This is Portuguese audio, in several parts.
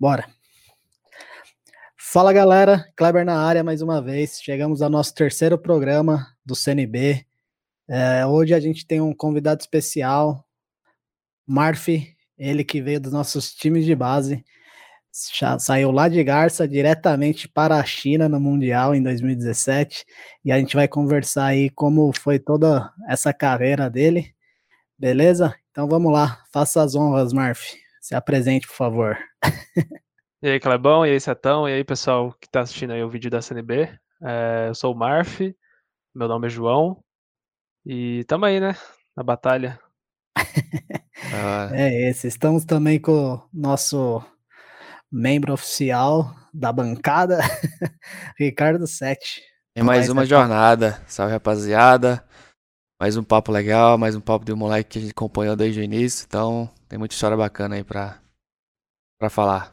Bora. Fala galera, Kleber na área mais uma vez. Chegamos ao nosso terceiro programa do CNB. É, hoje a gente tem um convidado especial, Marfi, ele que veio dos nossos times de base. Já saiu lá de Garça diretamente para a China no Mundial em 2017 e a gente vai conversar aí como foi toda essa carreira dele, beleza? Então vamos lá, faça as honras, Marf. Se apresente, por favor. E aí, Clebão, e aí, Setão, e aí, pessoal que está assistindo aí o vídeo da CNB. É, eu sou o Marf, meu nome é João, e tamo aí, né, na batalha. ah. É esse, estamos também com o nosso membro oficial da bancada, Ricardo Sete. Tem mais uma jornada, salve rapaziada, mais um papo legal, mais um papo de um moleque que a gente acompanhou desde o início, então tem muita história bacana aí pra, pra falar.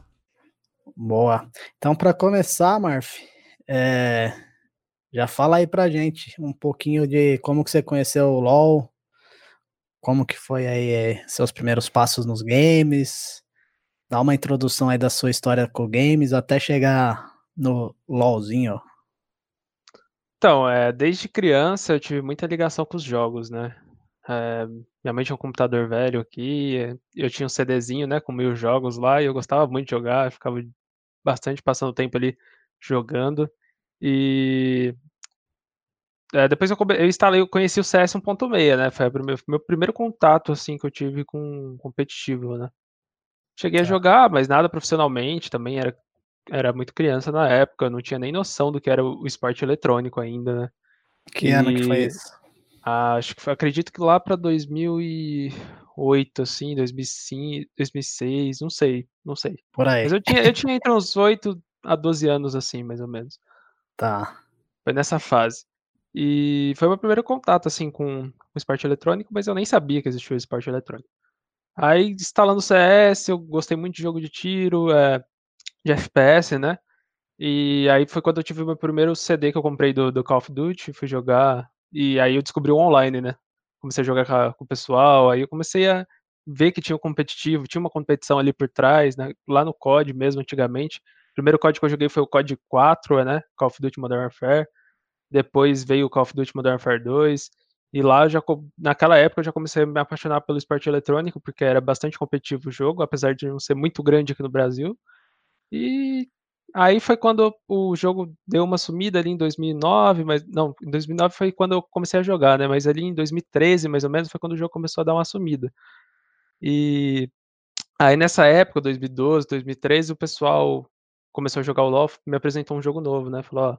Boa. Então, para começar, Marf, é... já fala aí pra gente um pouquinho de como que você conheceu o LoL, como que foi aí é, seus primeiros passos nos games, dá uma introdução aí da sua história com games até chegar no LoLzinho. Então, é, desde criança eu tive muita ligação com os jogos, né? É, minha mãe tinha um computador velho aqui, eu tinha um CDzinho, né, com mil jogos lá, e eu gostava muito de jogar, ficava bastante passando tempo ali jogando. E é, depois eu, eu, instalei, eu conheci o CS 1.6, né? Foi o meu, meu, primeiro contato assim que eu tive com competitivo, né? Cheguei a tá. jogar, mas nada profissionalmente, também era, era muito criança na época, não tinha nem noção do que era o esporte eletrônico ainda, né? Que e, ano que foi isso? Acho que foi, acredito que lá para 2008, assim, 2005, 2006, não sei, não sei. Por aí. Mas eu tinha, eu tinha entre uns 8 a 12 anos, assim, mais ou menos. Tá. Foi nessa fase. E foi meu primeiro contato, assim, com o esporte eletrônico, mas eu nem sabia que existia o esporte eletrônico. Aí, instalando o CS, eu gostei muito de jogo de tiro, é, de FPS, né? E aí foi quando eu tive o meu primeiro CD que eu comprei do, do Call of Duty, fui jogar, e aí eu descobri o online, né? Comecei a jogar com, o pessoal, aí eu comecei a ver que tinha um competitivo, tinha uma competição ali por trás, né? lá no COD mesmo, antigamente. O primeiro COD que eu joguei foi o COD 4, né? Call of Duty Modern Warfare. Depois veio o Call of Duty Modern Warfare 2. E lá, já, naquela época, eu já comecei a me apaixonar pelo esporte eletrônico, porque era bastante competitivo o jogo, apesar de não ser muito grande aqui no Brasil. E aí foi quando o jogo deu uma sumida ali em 2009, mas não, em 2009 foi quando eu comecei a jogar, né? Mas ali em 2013, mais ou menos, foi quando o jogo começou a dar uma sumida. E aí nessa época, 2012, 2013, o pessoal começou a jogar o LoL, me apresentou um jogo novo, né? Falou, ó,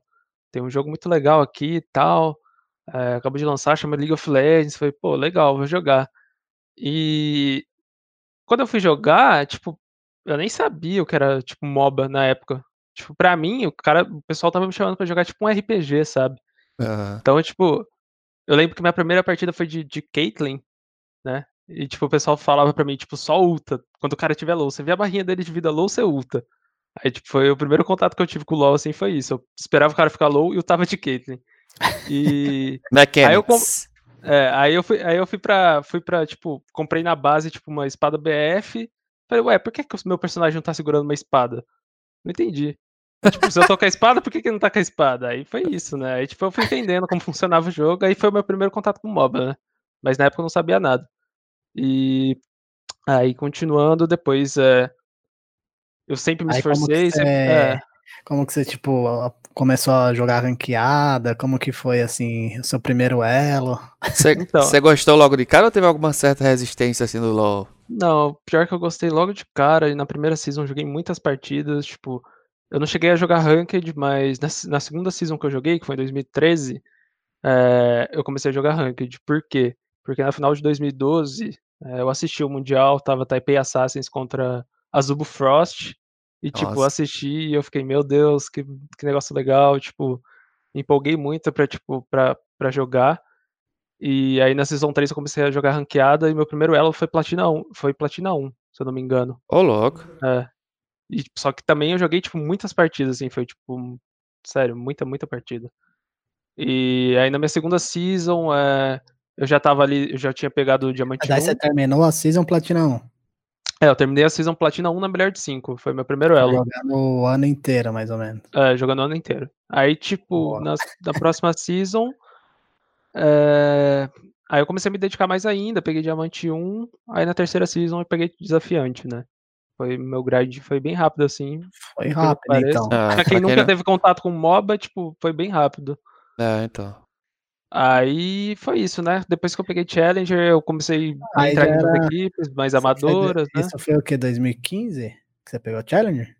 tem um jogo muito legal aqui e tal é, acabou de lançar, chama League of Legends. Falei, pô, legal, vou jogar. E quando eu fui jogar, tipo, eu nem sabia o que era, tipo, MOBA na época. Tipo, pra mim, o cara, o pessoal tava me chamando pra jogar, tipo, um RPG, sabe? Uhum. Então, tipo, eu lembro que minha primeira partida foi de, de Caitlyn, né? E, tipo, o pessoal falava pra mim, tipo, só ulta. Quando o cara tiver low, você vê a barrinha dele de vida low, você ulta. Aí, tipo, foi o primeiro contato que eu tive com o LoL, assim, foi isso. Eu esperava o cara ficar low e eu tava de Caitlyn. E. aí eu, é, aí eu fui, aí eu fui pra, fui pra, tipo, comprei na base, tipo, uma espada BF. Falei, ué, por que, que o meu personagem não tá segurando uma espada? Não entendi. Tipo, se eu tô com a espada, por que, que não tá com a espada? Aí foi isso, né? Aí, tipo, eu fui entendendo como funcionava o jogo, aí foi o meu primeiro contato com o MOBA, né? Mas na época eu não sabia nada. E aí, continuando, depois, é, eu sempre me esforcei. Sempre, é, como que você, tipo, começou a jogar ranqueada? Como que foi, assim, o seu primeiro elo? Você então, gostou logo de cara ou teve alguma certa resistência, assim, do LoL? Não, pior que eu gostei logo de cara, e na primeira season joguei muitas partidas, tipo, eu não cheguei a jogar Ranked, mas na, na segunda season que eu joguei, que foi em 2013, é, eu comecei a jogar Ranked. Por quê? Porque na final de 2012, é, eu assisti o Mundial, tava Taipei Assassins contra Azubo Frost, e, tipo, Nossa. assisti e eu fiquei, meu Deus, que, que negócio legal, tipo, empolguei muito pra, tipo, pra, pra jogar. E aí na Season 3 eu comecei a jogar ranqueada e meu primeiro elo foi Platina 1, foi Platina 1, se eu não me engano. Ô, oh, louco. É. E, só que também eu joguei, tipo, muitas partidas, assim, foi, tipo, sério, muita, muita partida. E aí na minha segunda Season, é, eu já tava ali, eu já tinha pegado o Diamante Daí 1. você terminou a Season Platina 1? É, eu terminei a Season Platina 1 na melhor de 5, foi meu primeiro elo. Jogando o ano inteiro, mais ou menos. É, jogando o ano inteiro. Aí, tipo, na, na próxima Season, é, aí eu comecei a me dedicar mais ainda, peguei Diamante 1, aí na terceira Season eu peguei Desafiante, né? Foi, meu grind foi bem rápido, assim. Foi que rápido, parece. então. Ah, Pra quem pra nunca não- teve contato com MOBA, tipo, foi bem rápido. É, então. Aí foi isso, né? Depois que eu peguei Challenger, eu comecei a Aí entrar em outras era- equipes mais Isso foi- amadoras, né? Isso foi o que, 2015? Que você pegou Challenger?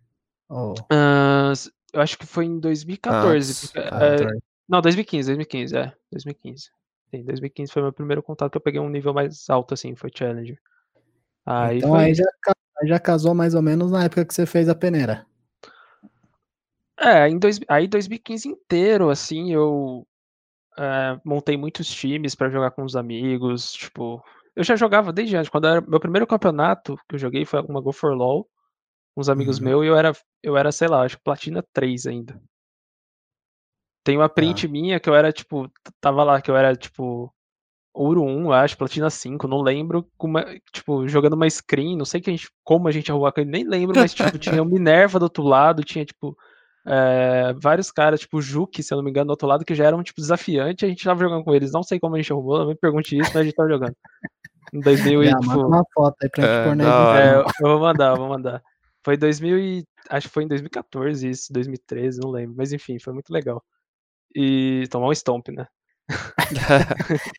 Ou... Ah, eu acho que foi em 2014. Antes. porque, Ah, é, não, 2015, 2015, é. 2015. Sim, 2015 foi meu primeiro contato que eu peguei um nível mais alto, assim, foi Challenger. Aí então foi aí já, aí já casou mais ou menos na época que você fez a peneira. É, em dois, aí 2015 inteiro, assim, eu é, montei muitos times pra jogar com os amigos, tipo, eu já jogava desde antes, quando era meu primeiro campeonato que eu joguei foi uma Go for LoL, uns amigos Uhum. meus, e eu era, eu era, sei lá, acho que Platina 3 ainda. Tem uma print Tá. minha que eu era, tipo, tava lá, que eu era, tipo, Ouro 1, eu acho, Platina 5, não lembro, uma- tipo, jogando uma screen, não sei que a gente, como a gente arrumou aquilo, nem lembro, mas, tipo, tinha o Minerva do outro lado, tinha, tipo, é, vários caras, tipo, o Juque, se eu não me engano, do outro lado, que já eram, tipo, desafiantes, a gente tava jogando com eles, não sei como a gente arrumou, não me pergunte isso, mas a gente tava jogando. Em 2000 e, Já, manda tipo, uma foto aí pra gente É, pôr na é, eu, eu vou mandar, eu vou mandar. Foi 2000 e, acho que foi em 2014 isso, 2013, não lembro, mas enfim, foi muito legal. E tomar um stomp, né?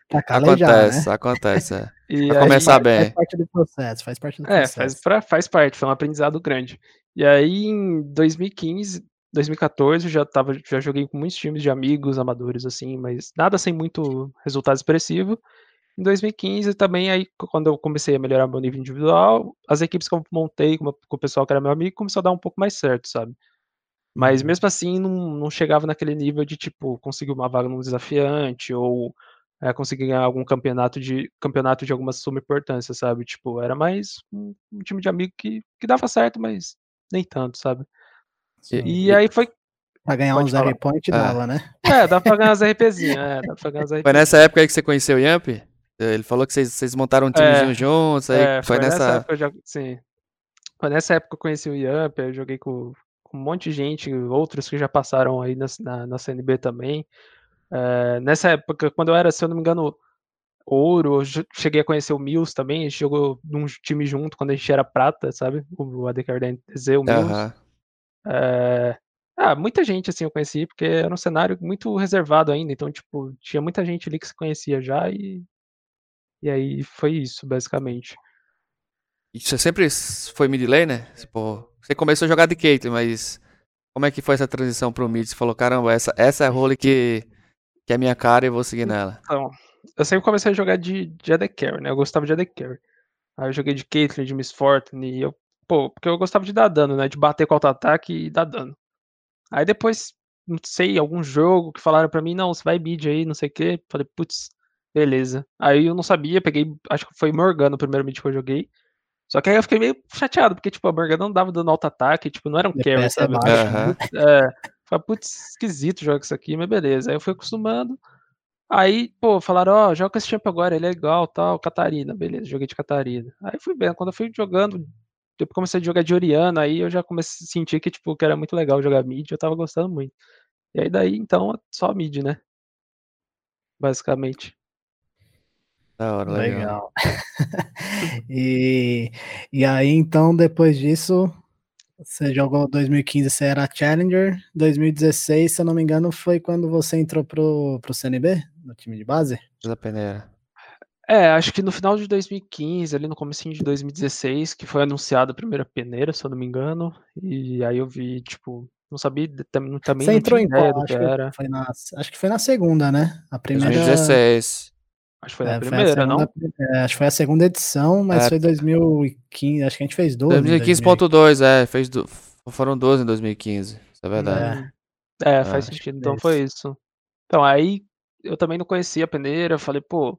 Tá calejado, acontece, né? acontece. É. E Pra aí- começar Faz bem. parte do processo, faz parte do É, processo. faz, pra- faz parte, foi um aprendizado grande. E aí, em 2015, 2014, eu já, tava, já joguei com muitos times de amigos, amadores, assim, mas nada sem muito resultado expressivo. Em 2015 também, aí, quando eu comecei a melhorar meu nível individual, as equipes que eu montei com, com o pessoal que era meu amigo começou a dar um pouco mais certo, sabe? Mas Uhum. mesmo assim, não, não chegava naquele nível de, tipo, conseguir uma vaga num desafiante ou é, conseguir ganhar algum campeonato de campeonato de alguma suma importância, sabe? Tipo, era mais um, um time de amigo que, que dava certo, mas nem tanto, sabe? Sim. E aí foi. Pra ganhar pode uns R falar. point Ah. dava, né? É, dá pra ganhar as RPzinhas, é, dá pra ganhar as Foi RPzinhas. nessa época aí que você conheceu o Yamp? Ele falou que vocês, vocês montaram um timezinho É, juntos, aí É, foi, nessa. época, eu já, sim. Foi nessa época que eu conheci o Yamp, eu joguei com um monte de gente, outros que já passaram aí na, na, na CNB também. É, nessa época, quando eu era, se eu não me engano, ouro, eu cheguei a conhecer o Mills também, a gente jogou num time junto quando a gente era prata, sabe? O ADCAR da NTZ, o Mills. Aham. É, Ah, muita gente assim eu conheci, porque era um cenário muito reservado ainda, então, tipo, tinha muita gente ali que se conhecia já e. E aí foi isso, basicamente. E você sempre foi mid laner? Tipo, você começou a jogar de Caitlyn, mas como é que foi essa transição pro mid? Você falou, caramba, essa, essa é a role que, que é minha cara e vou seguir nela. Então, eu sempre comecei a jogar de, de AD Carry, né? Eu gostava de AD Carry. Aí eu joguei de Caitlyn, de Miss Fortune, e eu, pô, porque eu gostava de dar dano, né? De bater com auto-ataque e dar dano. Aí depois, não sei, algum jogo que falaram pra mim, não, você vai mid aí, não sei o quê. Falei, putz, beleza. Aí eu não sabia, peguei, acho que foi Morgana o primeiro mid que eu joguei. Só que aí eu fiquei meio chateado, porque, tipo, a Morgana não dava dano auto-ataque, tipo, não era um carry, é sabe? baixo, Aham. É, falei, putz, esquisito jogar isso aqui, mas beleza. Aí eu fui acostumando. Aí, pô, falaram, ó, joga com esse champ agora, ele é igual, tal, Catarina, beleza, joguei de Catarina. Aí fui vendo, quando eu fui jogando, depois comecei a jogar de Oriana, aí eu já comecei a sentir que, tipo, que era muito legal jogar mid, eu tava gostando muito. E aí daí, então, só mid, né? Basicamente. Da hora, legal. Legal. e, e aí, então, depois disso, você jogou 2015, você era Challenger. 2016, se eu não me engano, foi quando você entrou pro, pro CNB, no time de base? Da peneira. É, acho que no final de 2015, ali no comecinho de 2016, que foi anunciada a primeira peneira, se eu não me engano, e aí eu vi, tipo, não sabia, tam- também Você não entrou tinha em qual? Acho que que, era. foi na, acho que foi na segunda, né? A primeira. 2016. Acho que foi é, foi a primeira, não? segunda- é, acho que foi a segunda edição, mas É. foi 2015. Acho que a gente fez 12. em 2015.2, é. Fez do... Foram 12 em 2015. Isso é verdade. É. É, faz acho que sentido. foi Então foi isso. Então aí eu também não conhecia a peneira, falei, pô.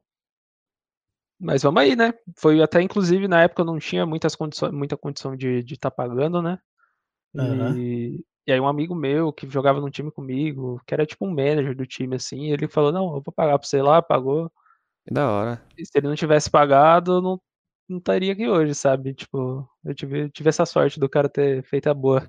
Mas vamos aí, né? Foi até, inclusive, na época eu não tinha muitas condições, muita condição de estar pagando, né? Aham. E, e aí um amigo meu que jogava num time comigo, que era tipo um manager do time, assim, ele falou, não, eu vou pagar pra você lá, pagou. Que da hora. E se ele não tivesse pagado, não, não estaria aqui hoje, sabe? Tipo, eu tive, tive essa sorte do cara ter feito a boa.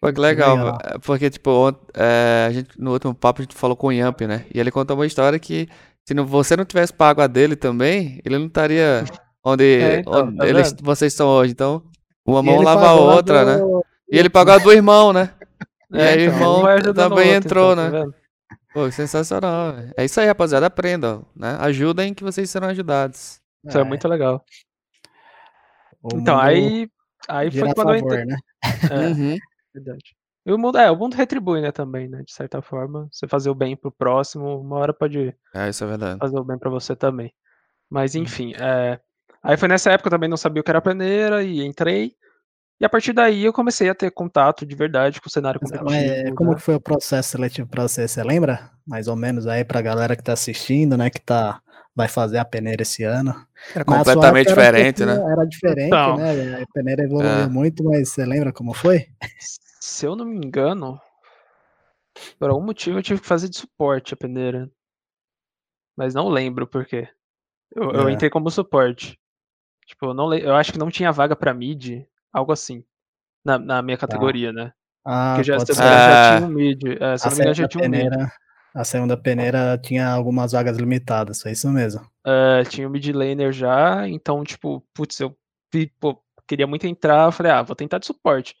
Pô, que legal, Legal. é, porque, tipo, ont- é, a gente, no último papo a gente falou com o Yamp, né? E ele contou uma história que se não- você não tivesse pago a dele também, ele não estaria onde, É, então, onde tá eles, vocês estão hoje. Então, uma mão lava a outra, né? do- E ele pagou a do irmão, né? E aí, então, irmão também outro, entrou, então, tá né? vendo? Pô, sensacional. velho. É isso aí, rapaziada. Aprendam, né? Ajudem que vocês serão ajudados. Isso é muito legal. o Então, mundo aí, aí gira foi a quando eu favor, entrei. né? É, Uhum. verdade. E o mundo, é, o mundo retribui, né, também, né? De certa forma. Você fazer o bem pro próximo, uma hora pode É, isso é verdade. fazer o bem pra você também. Mas Hum. enfim, é, aí foi nessa época eu também não sabia o que era peneira e entrei. E a partir daí eu comecei a ter contato de verdade com o cenário Mas, competitivo. mas como né? que foi o processo seletivo pra você? Você lembra? Mais ou menos aí pra galera que tá assistindo, né? Que tá, vai fazer a peneira esse ano. Era Na completamente um diferente, né? Era diferente, Então. né? A peneira evoluiu É. muito, mas você lembra como foi? Se eu não me engano, por algum motivo eu tive que fazer de suporte a peneira. Mas não lembro por quê. Eu, eu É. entrei como suporte. Tipo, eu, não, eu acho que não tinha vaga pra mid, algo assim. Na, na minha categoria, né? Ah, Porque já, já Ah. tinha um mid. É, se não me engano, já segunda tinha um mid. peneira, a segunda peneira tinha algumas vagas limitadas, foi isso mesmo. É, tinha o mid laner já, então, tipo, putz, eu pô, queria muito entrar, eu falei, ah, vou tentar de suporte.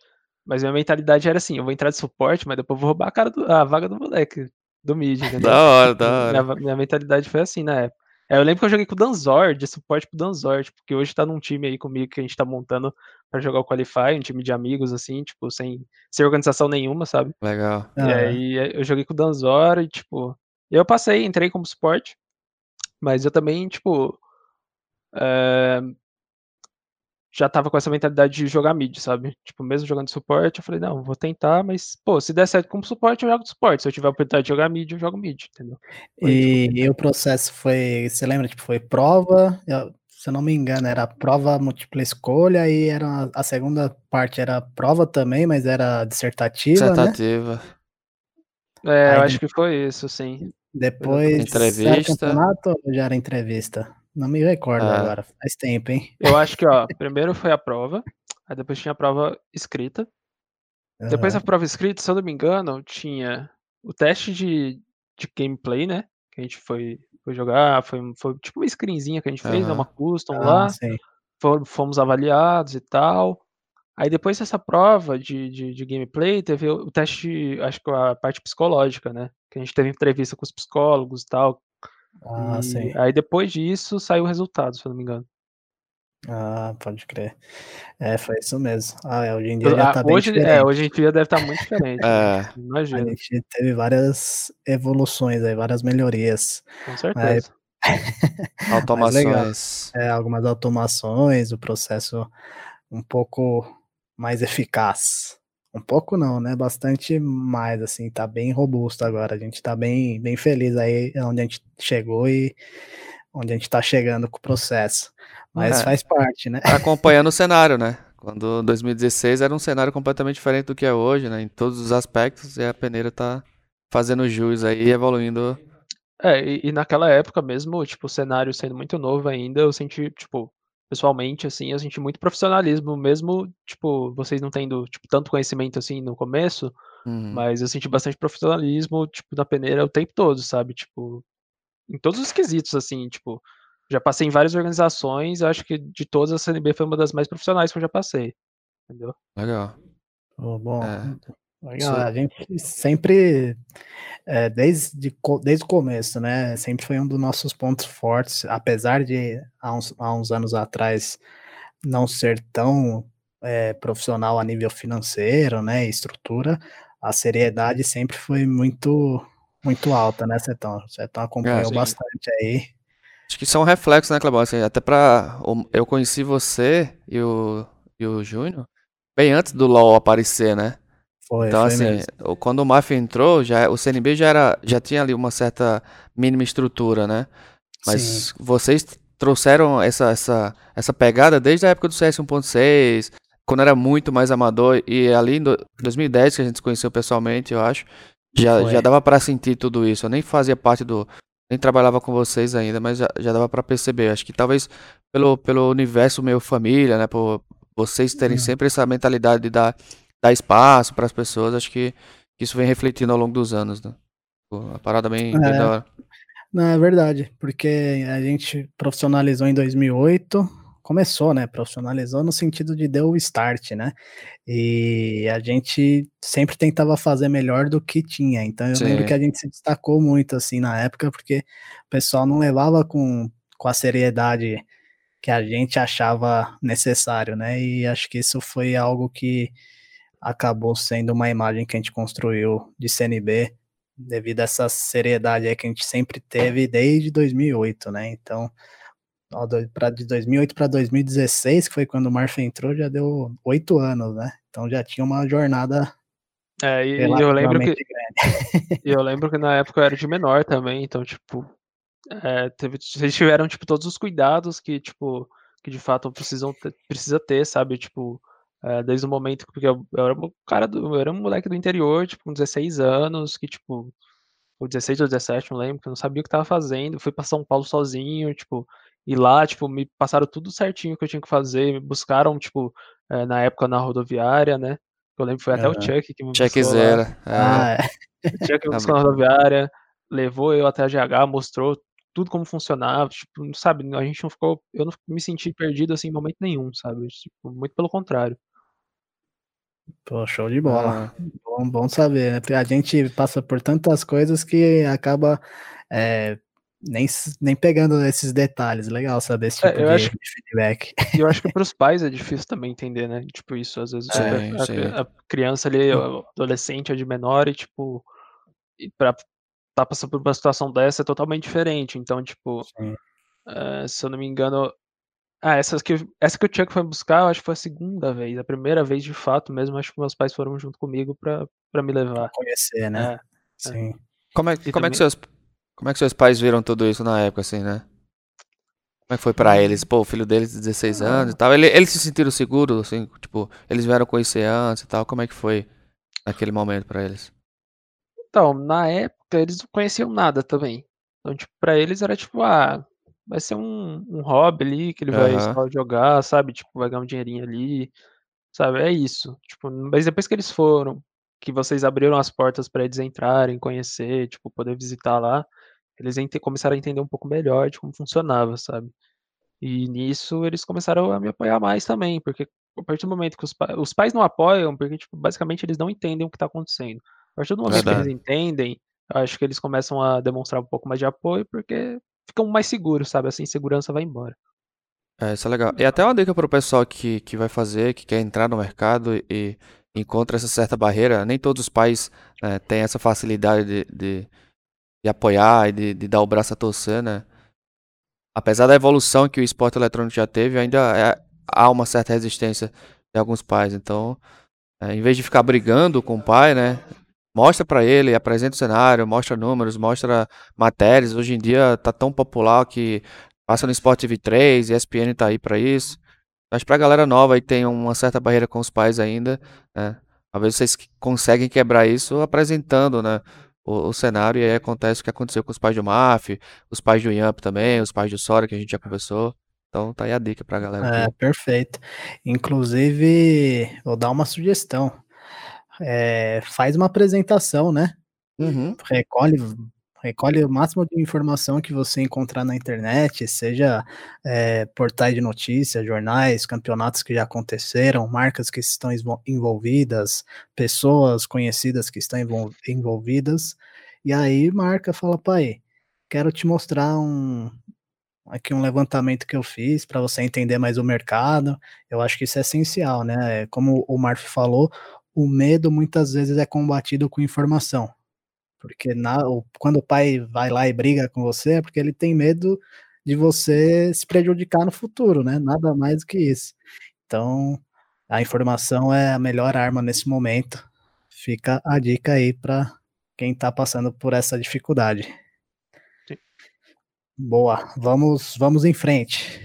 Mas minha mentalidade era assim, eu vou entrar de suporte, mas depois eu vou roubar a, cara do- a vaga do moleque, do mid, entendeu? Da hora, da Minha, hora. va- minha mentalidade foi assim na época. É, eu lembro que eu joguei com o Danzor, de suporte pro Danzor, tipo, porque hoje tá num time aí comigo que a gente tá montando pra jogar o Qualify, um time de amigos, assim, tipo, sem, sem organização nenhuma, sabe? Legal. E Ah, aí eh, eu joguei com o Danzor e, tipo, eu passei, entrei como suporte, mas eu também, tipo, eh, já tava com essa mentalidade de jogar mid, sabe? Tipo, mesmo jogando suporte, eu falei, não, vou tentar, mas, pô, se der certo como suporte, eu jogo de suporte. Se eu tiver a oportunidade de jogar mid, eu jogo mid, entendeu? Foi eu E, e o processo foi, você lembra, tipo, foi prova, eu- se eu não me engano, era prova múltipla escolha e era a segunda parte era prova também, mas era dissertativa, né? Dissertativa. É, eu Aí acho que foi isso, sim. Depois era Entrevista. campeonato ou já era entrevista? Não me recordo Ah. agora, faz tempo, hein? Eu acho que, ó, primeiro foi a prova, aí depois tinha a prova escrita. Depois da prova escrita, se eu não me engano, tinha o teste de, de gameplay, né? Que a gente foi, foi jogar, foi, foi tipo uma screenzinha que a gente fez, né? Uma custom Ah, lá, fomos avaliados e tal. Aí depois dessa prova de, de, de gameplay, teve o teste, acho que a parte psicológica, né? Que a gente teve entrevista com os psicólogos e tal. Ah, e sim. aí depois disso saiu o resultado, se eu não me engano. Ah, pode crer. É, foi isso mesmo. Ah, é, hoje em dia já Ah, tá bem hoje, é, diferente. hoje em dia deve estar muito diferente, né? É, A gente teve várias evoluções aí, várias melhorias. com certeza. Mas legal. automações. É, algumas automações, o processo um pouco mais eficaz. Um pouco não, né? Bastante mais, assim, tá bem robusto agora. A gente tá bem, bem feliz aí onde a gente chegou e onde a gente tá chegando com o processo. Mas É. faz parte, né? Tá acompanhando o cenário, né? Quando 2016 era um cenário completamente diferente do que é hoje, né? Em todos os aspectos, e a peneira tá fazendo jus aí e evoluindo. É, e, e naquela época mesmo, tipo, o cenário sendo muito novo ainda, eu senti, tipo, pessoalmente, assim, eu senti muito profissionalismo, mesmo, tipo, vocês não tendo, tipo, tanto conhecimento, assim, no começo, Uhum. mas eu senti bastante profissionalismo, tipo, na peneira o tempo todo, sabe? Tipo, em todos os quesitos, assim, tipo, já passei em várias organizações, eu acho que de todas a CNB foi uma das mais profissionais que eu já passei, entendeu? Legal. Pô, Bom, É. legal. A gente sempre, é, desde, desde o começo, né? Sempre foi um dos nossos pontos fortes, apesar de há uns, há uns anos atrás não ser tão é, profissional a nível financeiro, né? Estrutura, a seriedade sempre foi muito, muito alta, né, Setão? Setão acompanhou sim. bastante aí. Acho que isso é um reflexo, né, Clebão? Assim, até pra. o- Eu conheci você e o, e o Júnior bem antes do LoL aparecer, né? Foi, Então, foi assim, mesmo. quando o Mafia entrou, já, o CNB já, era, já tinha ali uma certa mínima estrutura, né? Mas Sim. vocês trouxeram essa, essa, essa pegada desde a época do CS 1.6, quando era muito mais amador, e ali em do- 2010, que a gente se conheceu pessoalmente, eu acho, já, Foi. já dava pra sentir tudo isso. Eu nem fazia parte do, nem trabalhava com vocês ainda, mas já, já dava para perceber. Acho que talvez pelo, pelo universo meio família, né? Por vocês terem uhum. sempre essa mentalidade de dar, dar espaço para as pessoas, acho que isso vem refletindo ao longo dos anos, né? A parada bem, é. bem da hora. Não, é verdade, porque a gente profissionalizou em 2008, começou, né? Profissionalizou no sentido de deu o start, né? E a gente sempre tentava fazer melhor do que tinha. Então eu Sim. lembro que a gente se destacou muito assim na época, porque o pessoal não levava com, com a seriedade que a gente achava necessário, né? E acho que isso foi algo que acabou sendo uma imagem que a gente construiu de CNB devido a essa seriedade aí que a gente sempre teve desde 2008, né? Então, para de 2008 para 2016, que foi quando o Marfa entrou, já deu oito anos, né? Então já tinha uma jornada. É, e eu lembro que eu lembro que na época eu era de menor também, então tipo, é, teve, eles tiveram tipo todos os cuidados que tipo que de fato precisam precisa ter, sabe? Tipo, é, desde o momento porque eu, eu, era um cara do, eu era um moleque do interior, tipo, com 16 anos, que tipo, ou 16 ou 17, não lembro, que eu não sabia o que tava fazendo, fui para São Paulo sozinho, tipo, e lá, tipo, me passaram tudo certinho que eu tinha que fazer, me buscaram, tipo, é, na época na rodoviária, né? Eu lembro que foi até uhum. o Chuck que me Chuck buscou zero. Ah, é. O Chuck me buscou na rodoviária, levou eu até a GH, mostrou tudo como funcionava, tipo, sabe, a gente não ficou, eu não me senti perdido assim em momento nenhum, sabe? Tipo, muito pelo contrário. Pô, show de bola. Ah. Bom, bom saber, né? A gente passa por tantas coisas que acaba é, nem, nem pegando esses detalhes. Legal saber esse é, tipo é, de, acho, de, feedback. E eu acho que para os pais é difícil também entender, né? Tipo, isso, às vezes é, a, a, criança ali, o adolescente é de menor e, tipo, e pra tá passando por uma situação dessa é totalmente diferente. Então, tipo, uh, se eu não me engano. Ah, essa que, essa que o Chuck foi buscar, eu acho que foi a segunda vez. A primeira vez, de fato, mesmo, acho que meus pais foram junto comigo pra, pra me levar. Conhecer, né? É, Sim. Como é, como também... é que seus como é que seus pais viram tudo isso na época, assim, né? Como é que foi pra eles? Pô, o filho deles de 16 ah. anos e tal. Eles, eles se sentiram seguros, assim, tipo, eles vieram conhecer antes e tal. Como é que foi naquele momento pra eles? Então, na época eles não conheciam nada também. Então, tipo, pra eles era tipo, ah, vai ser um, um hobby ali que ele vai uhum. só jogar, sabe? Tipo, vai ganhar um dinheirinho ali, sabe? É isso. Tipo, mas depois que eles foram, que vocês abriram as portas para eles entrarem, conhecer, tipo, poder visitar lá, eles começaram a entender um pouco melhor de como funcionava, sabe? E nisso eles começaram a me apoiar mais também, porque a partir do momento que os, pa os pais não apoiam, porque tipo, basicamente eles não entendem o que está acontecendo. A partir do momento Verdade. que eles entendem, acho que eles começam a demonstrar um pouco mais de apoio, porque ficam mais seguros, sabe? Essa insegurança vai embora. É, isso é legal. E até uma dica para o pessoal que, que vai fazer, que quer entrar no mercado e encontra essa certa barreira. Nem todos os pais né, têm essa facilidade de, de de apoiar e de, de, dar o braço a torcer, né? Apesar da evolução que o esporte eletrônico já teve, ainda é, há uma certa resistência de alguns pais. Então, é, em vez de ficar brigando com o pai, né? Mostra para ele, apresenta o cenário, mostra números, mostra matérias. Hoje em dia tá tão popular que passa no Sport TV 3, ESPN tá aí para isso. Mas pra galera nova aí que tem uma certa barreira com os pais ainda, né? Talvez vocês conseguem quebrar isso apresentando, né? o, o, cenário, e aí acontece o que aconteceu com os pais do Maf, os pais do Yamp também, os pais do Sora, que a gente já conversou. Então tá aí a dica pra galera. É, perfeito. Inclusive, vou dar uma sugestão. É, faz uma apresentação, né? Uhum. Recolhe Recolhe o máximo de informação que você encontrar na internet, seja é, portais de notícias, jornais, campeonatos que já aconteceram, marcas que estão envolvidas, pessoas conhecidas que estão envolvidas. E aí marca fala, pai, quero te mostrar um aqui um levantamento que eu fiz para você entender mais o mercado. Eu acho que isso é essencial, né? Como o Marf falou, o medo muitas vezes é combatido com informação. Porque na, quando o pai vai lá e briga com você, é porque ele tem medo de você se prejudicar no futuro, né? Nada mais do que isso. Então, a informação é a melhor arma nesse momento. Fica a dica aí para quem está passando por essa dificuldade. Sim. Boa, vamos, vamos em frente.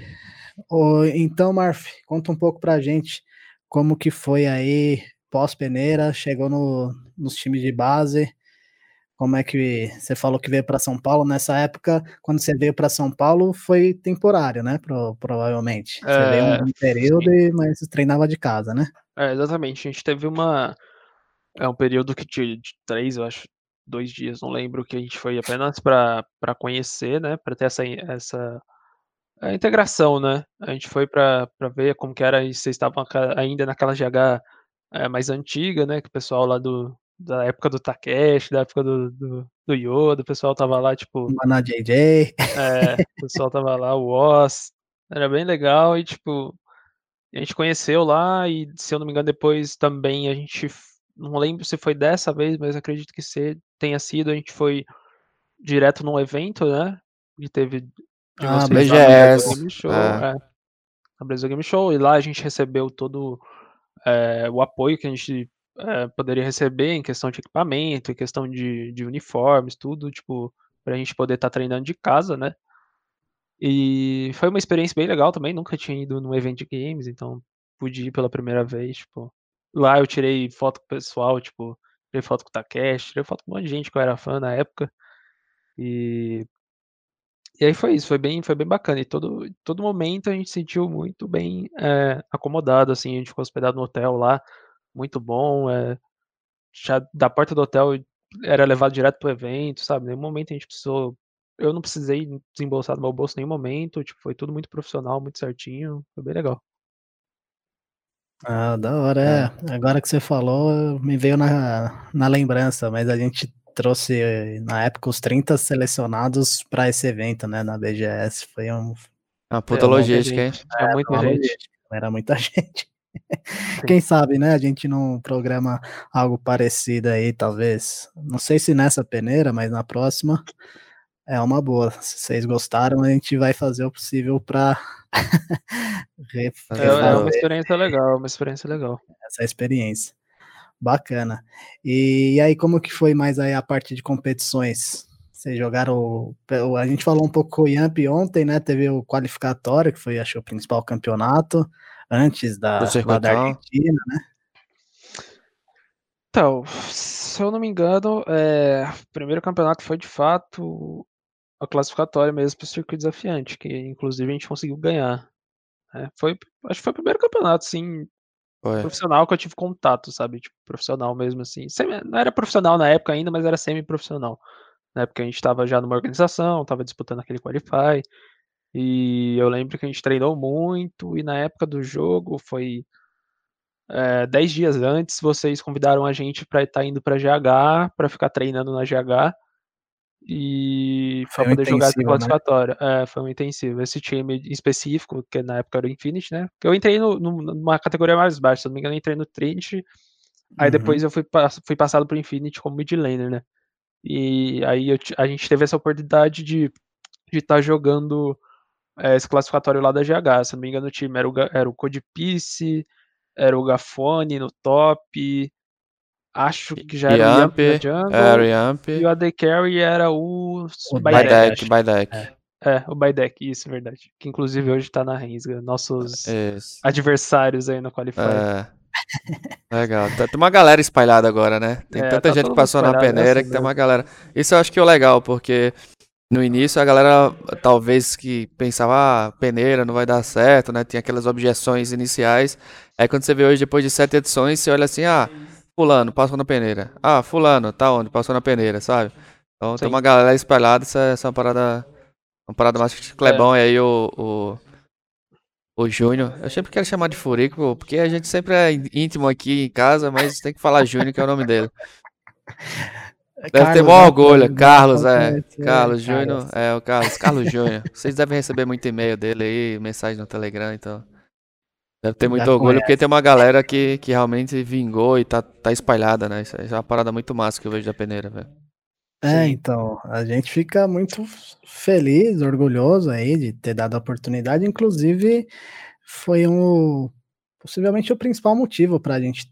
então, Marf, conta um pouco para a gente como que foi aí pós-peneira, chegou no, nos times de base, como é que você falou que veio para São Paulo nessa época? Quando você veio para São Paulo foi temporário, né? Pro, provavelmente. Você É, veio um período, e, mas você treinava de casa, né? É, exatamente. A gente teve uma. É um período que de, de três, eu acho, dois dias, não lembro, que a gente foi apenas para conhecer, né? Para ter essa, essa a integração, né? A gente foi para ver como que era e vocês estavam ainda naquela GH é, mais antiga, né? Que o pessoal lá do, da época do Takeshi, da época do, do, do Yoda, o pessoal tava lá, tipo, Na JJ. é, o pessoal tava lá, o Oz, era bem legal e, tipo, a gente conheceu lá e, se eu não me engano, depois também a gente, não lembro se foi dessa vez, mas acredito que se tenha sido, a gente foi direto num evento, né? E teve de Ah, lá BGS, Brasil Game Show, é. é, na Brasil Game Show, e lá a gente recebeu todo é, o apoio que a gente é, poderia receber em questão de equipamento, em questão de, de uniformes, tudo, tipo, pra gente poder estar treinando de casa, né? E foi uma experiência bem legal também, nunca tinha ido num evento de games, então pude ir pela primeira vez, tipo. Lá eu tirei foto com o pessoal, tipo, tirei foto com o Takeshi, tirei foto com um monte de gente que eu era fã na época. E, e aí foi isso, foi bem, foi bem bacana. E todo, todo momento a gente se sentiu muito bem é, acomodado, assim, a gente ficou hospedado no hotel lá, muito bom. É, já da porta do hotel era levado direto pro evento, sabe? Nenhum momento a gente precisou. Eu não precisei desembolsar do meu bolso em nenhum momento, tipo, foi tudo muito profissional, muito certinho, foi bem legal. Ah, da hora, é. Agora que você falou, me veio na, na lembrança, mas a gente trouxe na época os 30 selecionados para esse evento, né, na BGS. Foi um. Uma puta É, muita logística, hein? gente, É muita uma gente. logística, Era muita gente. Quem sabe, né? A gente não programa algo parecido aí, talvez. Não sei se nessa peneira, mas na próxima é uma boa. Se vocês gostaram, a gente vai fazer o possível para É, é uma experiência legal, uma experiência legal. essa experiência. Bacana. E, aí, como que foi mais aí a parte de competições? Vocês jogaram. o- A gente falou um pouco com o Yamp ontem, né? Teve o qualificatório, que foi, acho, o principal campeonato, antes da, Do lá da. Argentina, né? Então, se eu não me engano, é, o primeiro campeonato foi de fato a classificatória mesmo para o circuito desafiante, que inclusive a gente conseguiu ganhar. né? Foi, acho que foi o primeiro campeonato, assim, Profissional que eu tive contato, sabe? Tipo, profissional mesmo, assim. Semi- não era profissional na época ainda, mas era semi-profissional. Na época a gente estava já numa organização, estava disputando aquele Qualify. E eu lembro que a gente treinou muito, e na época do jogo foi. é, dez dias antes, vocês convidaram a gente para estar indo para GH, para ficar treinando na GH e Foi para poder jogar essa intensivo, né? É, foi um intensivo. Esse time específico, que na época era o Infinity, né? Eu entrei no- numa categoria mais baixa, se eu não me engano, eu entrei no Trinity. Aí Uhum. depois eu fui, fui passado pro Infinity como mid laner, né? E aí eu a gente teve essa oportunidade de estar jogando é, esse classificatório lá da GH. Se não me engano, o time era o, era o Codipice, era o Gafone no top. Acho que já era o Yamp Yamp, na jungle. era o Yamp. E o AD Carry era o, O Baidek. Baidek, Baidek. É, o Baidek, isso, verdade. Que inclusive hoje tá na Rensga. Nossos Isso. adversários aí no Qualify. É. Legal. Tá- Tem uma galera espalhada agora, né? Tem É, tanta tá gente que passou na peneira que tem uma galera. Isso eu acho que é o legal, porque no início a galera talvez que pensava, ah, peneira não vai dar certo, né? Tinha aquelas objeções iniciais. Aí quando você vê hoje, depois de sete edições, você olha assim, ah, fulano passou na peneira. Ah, fulano, tá onde? Passou na peneira, sabe? Então tem Sim. uma galera espalhada, essa, essa é uma parada. Uma parada mais que Clebão e aí o. o o Júnior, eu sempre quero chamar de Furico, porque a gente sempre é íntimo aqui em casa, mas tem que falar Júnior, que é o nome dele. Deve ter Carlos, maior né? orgulho. Carlos, é. Carlos, é, Carlos Júnior, é o Carlos. Carlos Júnior. Vocês devem receber muito e-mail dele aí, mensagem no Telegram, então. Deve ter muito orgulho, conhece. porque tem uma galera que, que realmente vingou e tá, tá espalhada, né? Isso é uma parada muito massa que eu vejo da peneira, velho. É, Sim. então, a gente fica muito feliz, orgulhoso aí de ter dado a oportunidade. Inclusive, foi um possivelmente o principal motivo para a gente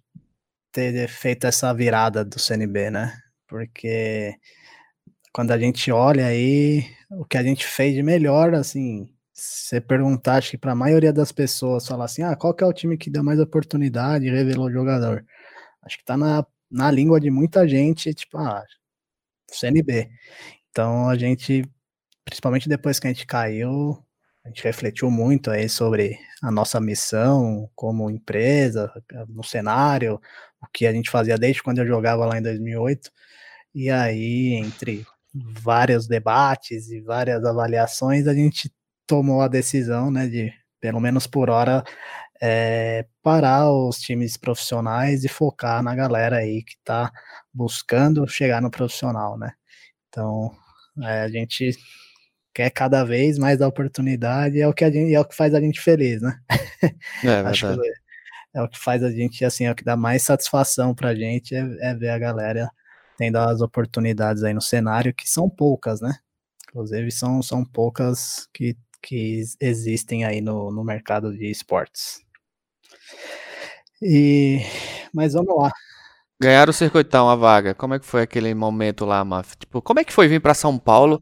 ter feito essa virada do CNB, né? Porque quando a gente olha aí o que a gente fez de melhor, assim, você perguntar, acho que para a maioria das pessoas falar assim, ah, qual que é o time que deu mais oportunidade revelou o jogador? Acho que tá na, na língua de muita gente, tipo, ah, CNB. Então a gente, principalmente depois que a gente caiu, a gente refletiu muito aí sobre a nossa missão como empresa, no cenário, o que a gente fazia desde quando eu jogava lá em 2008. E aí, entre vários debates e várias avaliações, a gente tomou a decisão, né, de pelo menos por hora é, parar os times profissionais e focar na galera aí que está buscando chegar no profissional, né? Então, é, a gente quer cada vez mais da oportunidade, é o que a gente, é o que faz a gente feliz, né? É, Acho que é, o que faz a gente, assim, é o que dá mais satisfação pra gente, é, é ver a galera tendo as oportunidades aí no cenário, que são poucas, né? Inclusive, são, são poucas que, que existem aí no, no mercado de esportes. E, mas vamos lá. Ganharam o circuitão, a vaga. Como é que foi aquele momento lá, Maf? Tipo, como é que foi vir para São Paulo?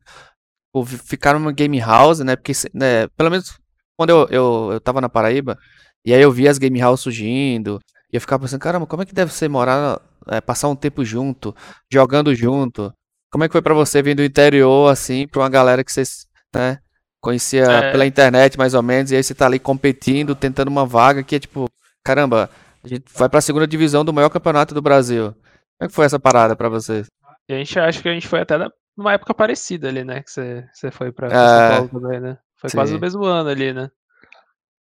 Tipo, ficaram numa game house, né? Porque, né, pelo menos quando eu, eu, eu tava na Paraíba, e aí eu via as game house surgindo, e eu ficava pensando, caramba, como é que deve ser morar, é, passar um tempo junto, jogando junto? Como é que foi para você vir do interior, assim, pra uma galera que vocês, né, conhecia é... pela internet mais ou menos, e aí você tá ali competindo, tentando uma vaga que é tipo, caramba, a gente vai pra segunda divisão do maior campeonato do Brasil. Como é que foi essa parada para vocês? A gente acha que a gente foi até numa época parecida ali, né? Que você, você foi pra, pra São é. Paulo também, né? Foi sim. quase o mesmo ano ali, né?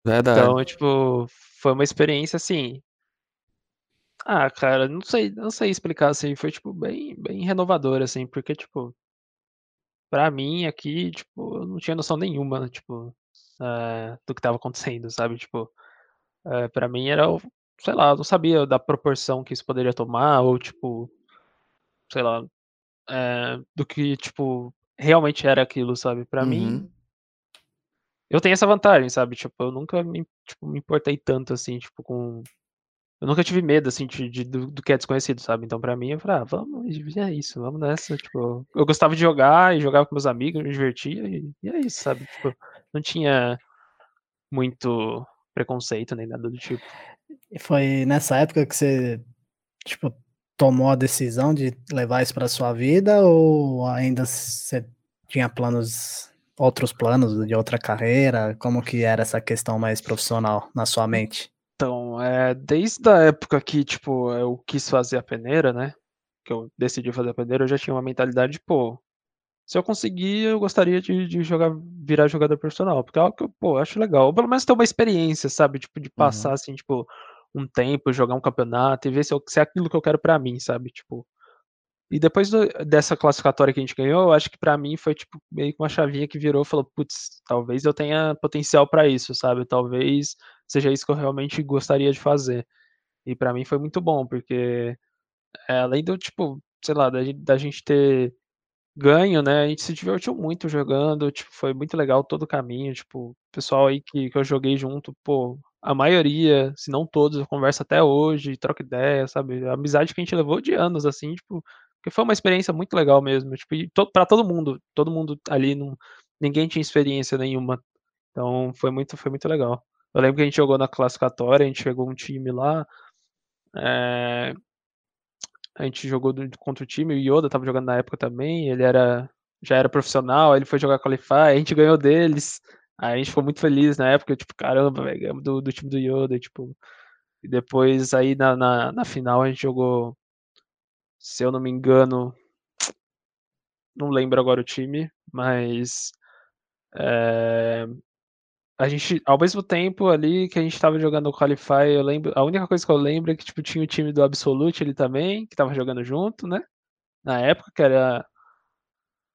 Verdade. Então, tipo, foi uma experiência assim. Ah, cara, não sei, não sei explicar assim, foi tipo bem, bem renovador assim, porque tipo, pra mim aqui, tipo, eu não tinha noção nenhuma, tipo, é, do que tava acontecendo, sabe? Tipo, é, para mim era, sei lá, eu não sabia da proporção que isso poderia tomar ou tipo, sei lá, é, do que, tipo, realmente era aquilo, sabe? Pra uhum. mim, eu tenho essa vantagem, sabe? Tipo, eu nunca me, tipo, me importei tanto, assim, tipo, com... Eu nunca tive medo, assim, de, de do, do, que é desconhecido, sabe? Então, pra mim, eu falei, ah, vamos, é isso, vamos nessa, tipo... Eu gostava de jogar e jogava com meus amigos, me divertia e, e é isso, sabe? Tipo, não tinha muito preconceito nem nada do tipo. E foi nessa época que você, tipo, tomou a decisão de levar isso para sua vida ou ainda você tinha planos, outros planos de outra carreira? Como que era essa questão mais profissional na sua mente? Então, é, desde a época que, tipo, eu quis fazer a peneira, né? Que eu decidi fazer a peneira, eu já tinha uma mentalidade, de, pô, se eu conseguir, eu gostaria de, de jogar, virar jogador profissional, porque é algo que eu, pô, acho legal. Ou pelo menos ter uma experiência, sabe? Tipo, de passar, uhum. assim, tipo, um tempo, jogar um campeonato e ver se, eu, se é aquilo que eu quero para mim, sabe? Tipo. E depois do, dessa classificatória que a gente ganhou, eu acho que para mim foi tipo meio que uma chavinha que virou falou: putz, talvez eu tenha potencial para isso, sabe? Talvez seja isso que eu realmente gostaria de fazer. E para mim foi muito bom, porque é, além do tipo, sei lá, da, da gente ter ganho, né? A gente se divertiu muito jogando, tipo, foi muito legal todo o caminho, tipo, o pessoal aí que, que eu joguei junto, pô, a maioria, se não todos, eu converso até hoje, troco ideia, sabe? A amizade que a gente levou de anos, assim, tipo, porque foi uma experiência muito legal mesmo, tipo, e pra todo mundo, todo mundo ali, não, ninguém tinha experiência nenhuma, então foi muito, foi muito legal. Eu lembro que a gente jogou na classificatória, a gente chegou um time lá, é, a gente jogou contra o time, o Yoda tava jogando na época também, ele era já era profissional, ele foi jogar Qualify, a gente ganhou deles. Aí a gente ficou muito feliz na época, tipo, caramba, velho, do, do time do Yoda, tipo. E depois aí na, na, na final a gente jogou, se eu não me engano, não lembro agora o time, mas é, a gente, ao mesmo tempo ali que a gente tava jogando o Qualify, eu lembro, a única coisa que eu lembro é que tipo, tinha o time do Absolute ali também, que tava jogando junto, né? Na época, que era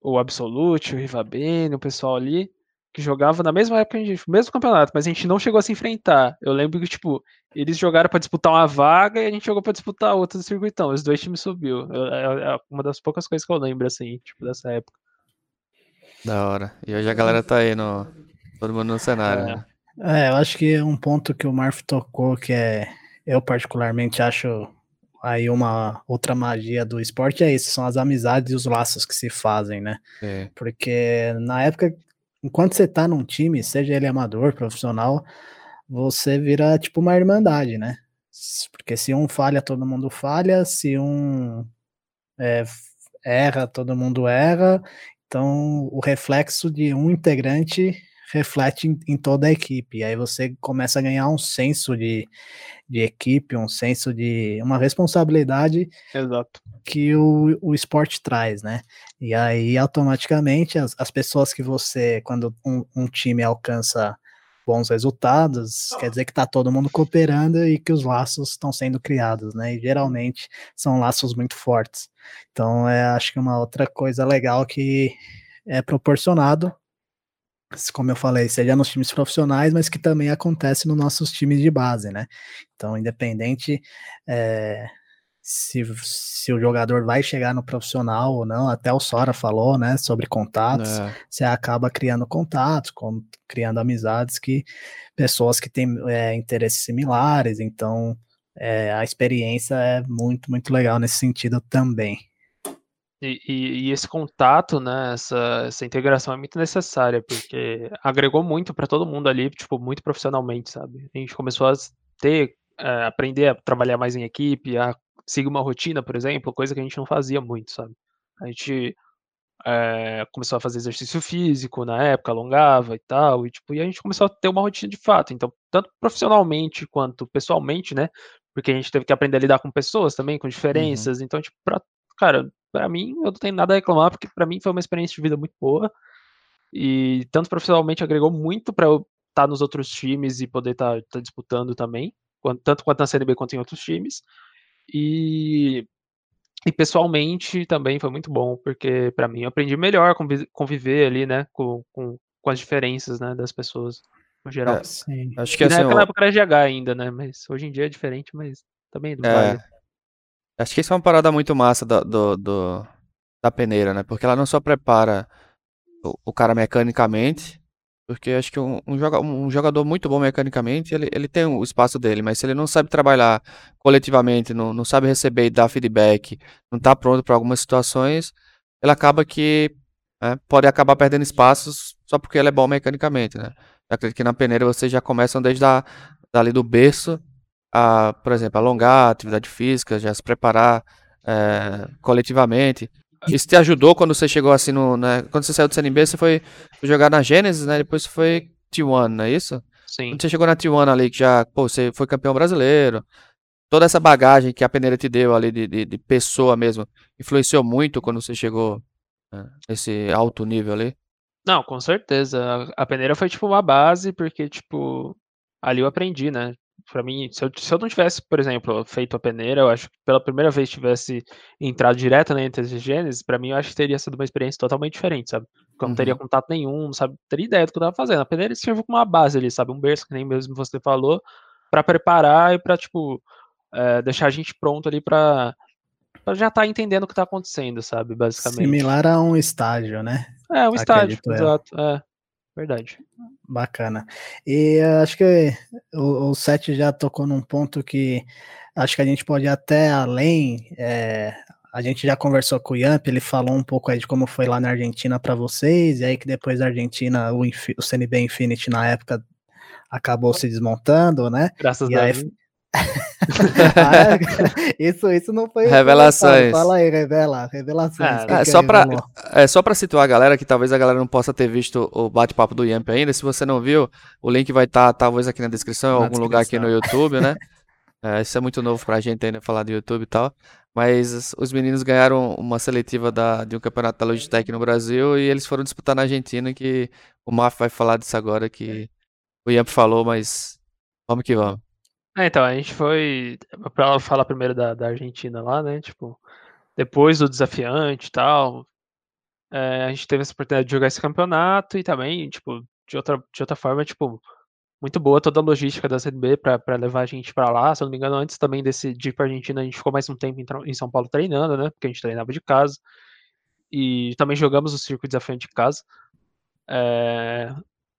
o Absolute, o Rivabene, o pessoal ali, que jogava na mesma época, a gente, mesmo campeonato, mas a gente não chegou a se enfrentar. Eu lembro que, tipo, eles jogaram para disputar uma vaga e a gente jogou para disputar outra do circuitão. Os dois times subiu. É, é uma das poucas coisas que eu lembro, assim, tipo, dessa época. Da hora. E hoje a galera tá aí no, Todo mundo no cenário, é. né? É, eu acho que um ponto que o Marf tocou, que é, eu particularmente acho aí uma outra magia do esporte é isso, são as amizades e os laços que se fazem, né? É. Porque na época, enquanto você tá num time, seja ele amador, profissional, você vira tipo uma irmandade, né? Porque se um falha, todo mundo falha, se um é, erra, todo mundo erra. Então, o reflexo de um integrante reflete em, em, toda a equipe. Aí você começa a ganhar um senso de, de equipe, um senso de uma responsabilidade Exato. que o, o esporte traz, né? E aí, automaticamente, as, as pessoas que você, quando um, um time alcança bons resultados, quer dizer que está todo mundo cooperando e que os laços estão sendo criados, né? E geralmente são laços muito fortes. Então, é, acho que uma outra coisa legal que é proporcionado, como eu falei, seja nos times profissionais, mas que também acontece nos nossos times de base, né? Então, independente é, se, se o jogador vai chegar no profissional ou não, até o Sora falou, né, sobre contatos, é. você acaba criando contatos, com, criando amizades que pessoas que têm é, interesses similares, então é, a experiência é muito, muito legal nesse sentido também. E, e, e esse contato, né, essa, essa integração é muito necessária, porque agregou muito para todo mundo ali, tipo, muito profissionalmente, sabe? A gente começou a ter, é, aprender a trabalhar mais em equipe, a seguir uma rotina, por exemplo, coisa que a gente não fazia muito, sabe? A gente é, começou a fazer exercício físico na época, alongava e tal, e, tipo, e a gente começou a ter uma rotina de fato. Então, tanto profissionalmente quanto pessoalmente, né? Porque a gente teve que aprender a lidar com pessoas também, com uhum. diferenças. Uhum. Então, tipo, pra, cara, para mim, eu não tenho nada a reclamar, porque para mim foi uma experiência de vida muito boa. E tanto profissionalmente agregou muito para eu estar tá nos outros times e poder estar tá, tá disputando também, tanto quanto na CNB quanto em outros times. E, e pessoalmente também foi muito bom, porque para mim eu aprendi melhor a conviver ali, né, com, com, com as diferenças, né, das pessoas no geral. É, sim. Acho que e assim, naquela ó... época era GH ainda, né, mas hoje em dia é diferente, mas também é, vale. Acho que isso é uma parada muito massa do, do, do, da peneira, né, porque ela não só prepara o, o cara mecanicamente, porque acho que um, um, joga, um jogador muito bom mecanicamente, ele, ele tem o espaço dele, mas se ele não sabe trabalhar coletivamente, não, não sabe receber e dar feedback, não está pronto para algumas situações, ele acaba que né, pode acabar perdendo espaços só porque ele é bom mecanicamente, né? Acredito que na peneira vocês já começam desde a, dali do berço a, por exemplo, alongar a atividade física, já se preparar é, coletivamente. Isso te ajudou quando você chegou assim no. Né, quando você saiu do CNB, você foi, jogar na Gênesis, né? Depois você foi T1, não é isso? Sim. Quando você chegou na T1 ali, que já, pô, você foi campeão brasileiro. Toda essa bagagem que a peneira te deu ali de, de, de pessoa mesmo, influenciou muito quando você chegou né, nesse alto nível ali? Não, com certeza. A peneira foi tipo uma base, porque, tipo, ali eu aprendi, né? Para mim, se eu, se eu não tivesse, por exemplo, feito a peneira, eu acho que pela primeira vez tivesse entrado direto na entre Gênesis, para mim eu acho que teria sido uma experiência totalmente diferente, sabe? Porque eu não teria uhum. contato nenhum, não sabe, teria ideia do que eu tava fazendo. A peneira serve como uma base ali, sabe? Um berço, que nem mesmo você falou, para preparar e para tipo, é, deixar a gente pronto ali para já estar tá entendendo o que tá acontecendo, sabe? Basicamente. Similar a um estágio, né? É, um estágio, exato. É. Verdade. Bacana. E acho que o, o Sete já tocou num ponto que acho que a gente pode ir até além. É, a gente já conversou com o Yamp, ele falou um pouco aí de como foi lá na Argentina para vocês, e aí que depois da Argentina o, o CNB Infinity na época acabou se desmontando, né? Graças a Deus. ah, isso, isso não foi. Revelações. Fala aí, revela. Revelações. Ah, é, só pra, é só pra situar a galera, que talvez a galera não possa ter visto o bate-papo do Yamp ainda. Se você não viu, o link vai estar tá, talvez aqui na descrição, em algum descrição. lugar aqui no YouTube, né? é, isso é muito novo pra gente ainda falar do YouTube e tal. Mas os meninos ganharam uma seletiva da, de um campeonato da Logitech no Brasil e eles foram disputar na Argentina, que o Maf vai falar disso agora, que o Yamp falou, mas vamos que vamos. É, então, a gente foi. Pra falar primeiro da, da Argentina lá, né? Tipo, depois do desafiante e tal, é, a gente teve essa oportunidade de jogar esse campeonato e também, tipo, de outra, de outra forma, tipo, muito boa toda a logística da CNB para levar a gente para lá. Se eu não me engano, antes também desse de ir pra Argentina, a gente ficou mais um tempo em, em São Paulo treinando, né? Porque a gente treinava de casa. E também jogamos o circuito desafiante de casa. É,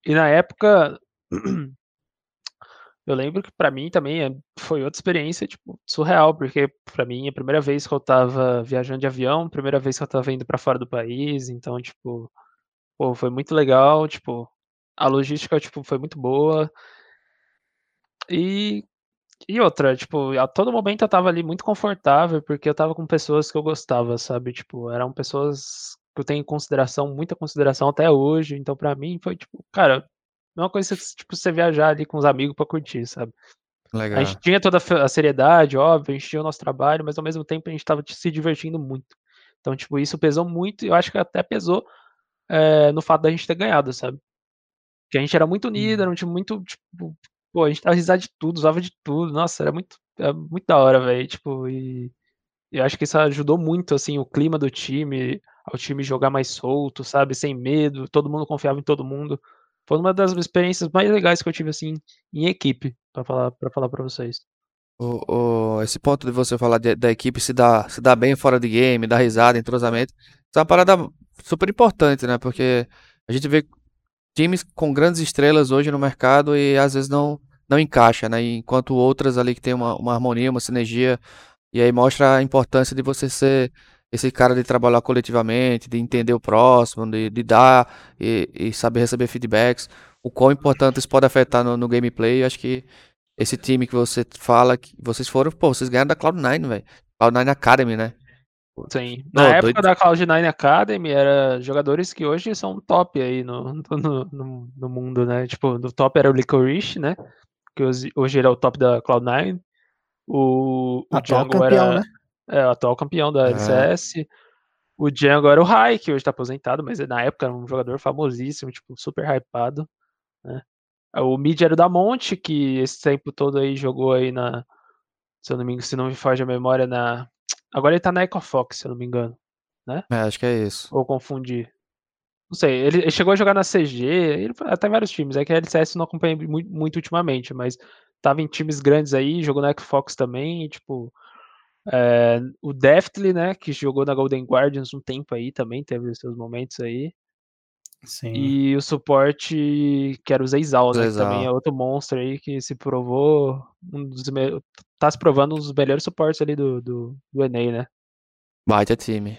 e na época. Eu lembro que para mim também é, foi outra experiência, tipo, surreal, porque para mim é a primeira vez que eu tava viajando de avião, primeira vez que eu tava indo para fora do país, então, tipo, pô, foi muito legal, tipo, a logística, tipo, foi muito boa. E, e outra, tipo, a todo momento eu tava ali muito confortável, porque eu tava com pessoas que eu gostava, sabe? Tipo, eram pessoas que eu tenho consideração, muita consideração até hoje. Então, pra mim, foi tipo, cara, é uma coisa que, tipo, você viajar ali com os amigos pra curtir, sabe? Legal. A gente tinha toda a seriedade, óbvio, a gente tinha o nosso trabalho, mas ao mesmo tempo a gente tava se divertindo muito. Então, tipo, isso pesou muito e eu acho que até pesou é, no fato da gente ter ganhado, sabe? Que a gente era muito unido, era um time muito, tipo, pô, a gente tava risada de tudo, usava de tudo. Nossa, era muito, era muito da hora, velho. Tipo, e eu acho que isso ajudou muito, assim, o clima do time, ao time jogar mais solto, sabe? Sem medo, todo mundo confiava em todo mundo. Foi uma das experiências mais legais que eu tive, assim, em equipe, pra falar pra, falar pra vocês. O, o, esse ponto de você falar de, da equipe se dar, se dar bem fora de game, dar risada, entrosamento, isso é uma parada super importante, né? Porque a gente vê times com grandes estrelas hoje no mercado e às vezes não, não encaixa, né? Enquanto outras ali que tem uma, uma harmonia, uma sinergia, e aí mostra a importância de você ser esse cara de trabalhar coletivamente, de entender o próximo, de, de dar e, e, saber receber feedbacks, o quão importante isso pode afetar no, no gameplay. Eu acho que esse time que você fala, que vocês foram, pô, vocês ganharam da Cloud9, velho. Cloud9 Academy, né? Sim. Na época doido. da Cloud9 Academy, era jogadores que hoje são top aí no, no, no, no mundo, né? Tipo, no top era o Licorice, né? Que hoje, hoje ele é o top da Cloud9. O, o atual Django campeão, era, né? É, o atual campeão da LCS. É. O Django era o Rai, que hoje tá aposentado, mas na época era um jogador famosíssimo, tipo, super hypado, né? O mid era o da Monte, que esse tempo todo aí jogou aí na. Se eu não me engano, se não me foge a memória, na. Agora ele tá na EcoFox, se eu não me engano. Né? É, acho que é isso. Ou confundi. Não sei, ele, ele, chegou a jogar na CG, ele, até vários times. É que a LCS não acompanhei muito, muito, ultimamente, mas tava em times grandes aí, jogou na EcoFox também, e, tipo. É, o Deftly, né, que jogou na Golden Guardians um tempo aí também, teve seus momentos aí. Sim. E o suporte, que era o Zeizal, né? Que também é outro monstro aí que se provou um dos tá se provando um dos melhores suportes ali do, do, do Enem, né? Baita time.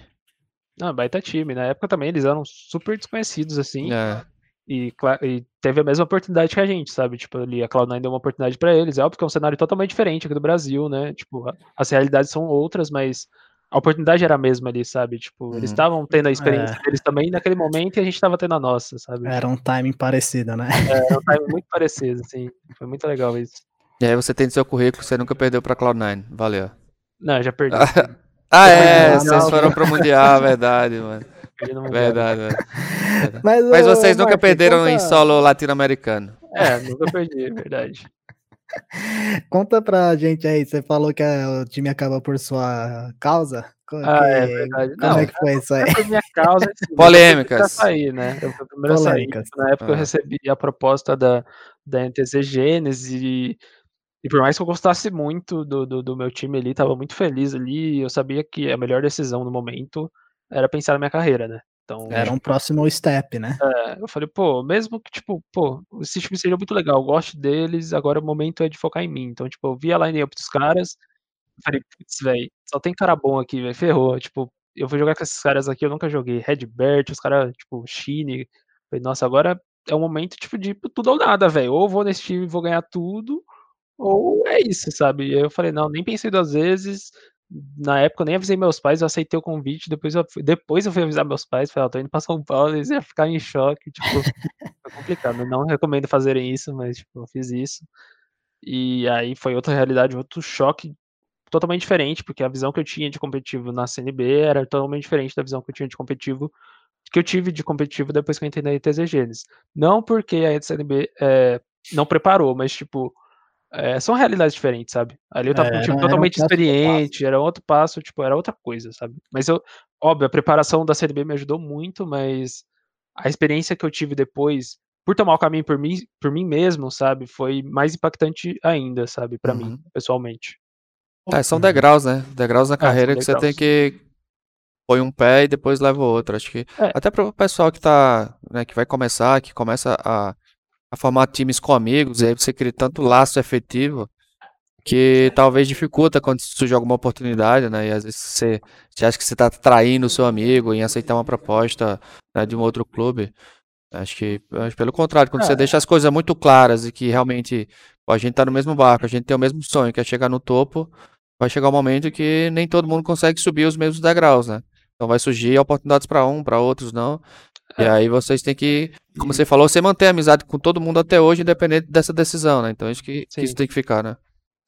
Não, baita time. Na época também eles eram super desconhecidos, assim. É. E, e, teve a mesma oportunidade que a gente, sabe? Tipo, ali a Cloud9 deu uma oportunidade para eles. É óbvio que é um cenário totalmente diferente aqui do Brasil, né? Tipo, as realidades são outras, mas a oportunidade era a mesma ali, sabe? Tipo, uhum. eles estavam tendo a experiência é. deles também naquele momento e a gente estava tendo a nossa, sabe? Era um timing parecido, né? É, era um timing muito parecido, assim. Foi muito legal isso. E aí você tem no seu currículo, você nunca perdeu pra Cloud9. Valeu. Não, já perdi. ah, é, vocês foram pro Mundial, verdade, mano. Verdade, velho. Mas, Mas vocês nunca perderam conta... em solo latino-americano. É, nunca perdi, é verdade. Conta pra gente aí, você falou que o time acabou por sua causa. ah, que... é verdade. Como Não, é que foi isso aí? Por minha causa, assim, Polêmicas. Eu sair, né? Eu fui primeiro Polêmicas. sair. Na época ah. eu recebi a proposta da, da NTZ Gênesis e, e por mais que eu gostasse muito do, do, do meu time ali, tava muito feliz ali, eu sabia que a melhor decisão no momento era pensar na minha carreira, né? Então, era um próximo step, né? É, eu falei, pô, mesmo que, tipo, pô, esse time seja muito legal, eu gosto deles, agora o momento é de focar em mim. Então, tipo, eu vi a line-up dos caras, falei, putz, velho, só tem cara bom aqui, velho, ferrou. Tipo, eu vou jogar com esses caras aqui, eu nunca joguei. Redbert, os caras, tipo, Shine. Falei, nossa, agora é um momento, tipo, de tudo ou nada, velho. Ou vou nesse time e vou ganhar tudo, ou é isso, sabe? E aí eu falei, não, nem pensei duas vezes, na época eu nem avisei meus pais, eu aceitei o convite, depois eu, depois eu fui avisar meus pais, falei, ó, tô indo pra São Paulo, eles iam ficar em choque, tipo, foi complicado, não recomendo fazerem isso, mas, tipo, eu fiz isso, e aí foi outra realidade, outro choque totalmente diferente, porque a visão que eu tinha de competitivo na CNB era totalmente diferente da visão que eu tinha de competitivo, que eu tive de competitivo depois que eu entrei na ITZ Gênesis. Não porque a CNB é, não preparou, mas, tipo, é, são realidades diferentes, sabe? Ali eu tava com um time totalmente era um experiente, era outro passo, tipo, era outra coisa, sabe? Mas eu, óbvio, a preparação da CNB me ajudou muito, mas a experiência que eu tive depois, por tomar o caminho por mim, por mim mesmo, sabe, foi mais impactante ainda, sabe, para uhum. mim, pessoalmente. É, são degraus, né? Degraus na é, carreira que você tem que põe um pé e depois leva o outro. Acho que é. até para o pessoal que tá, né, que vai começar, que começa a a formar times com amigos, e aí você cria tanto laço efetivo que talvez dificulta quando surge alguma oportunidade, né? E às vezes você, você acha que você está traindo o seu amigo em aceitar uma proposta né, de um outro clube. Acho que, acho, pelo contrário, quando é. você deixa as coisas muito claras e que realmente A gente tá no mesmo barco, a gente tem o mesmo sonho, que é chegar no topo. Vai chegar um momento que nem todo mundo consegue subir os mesmos degraus, né? Então vai surgir oportunidades para um, para outros não. E É. aí vocês têm que, como você falou, você mantém a amizade com todo mundo até hoje, independente dessa decisão, né? Então acho que, que Sim. isso tem que ficar, né?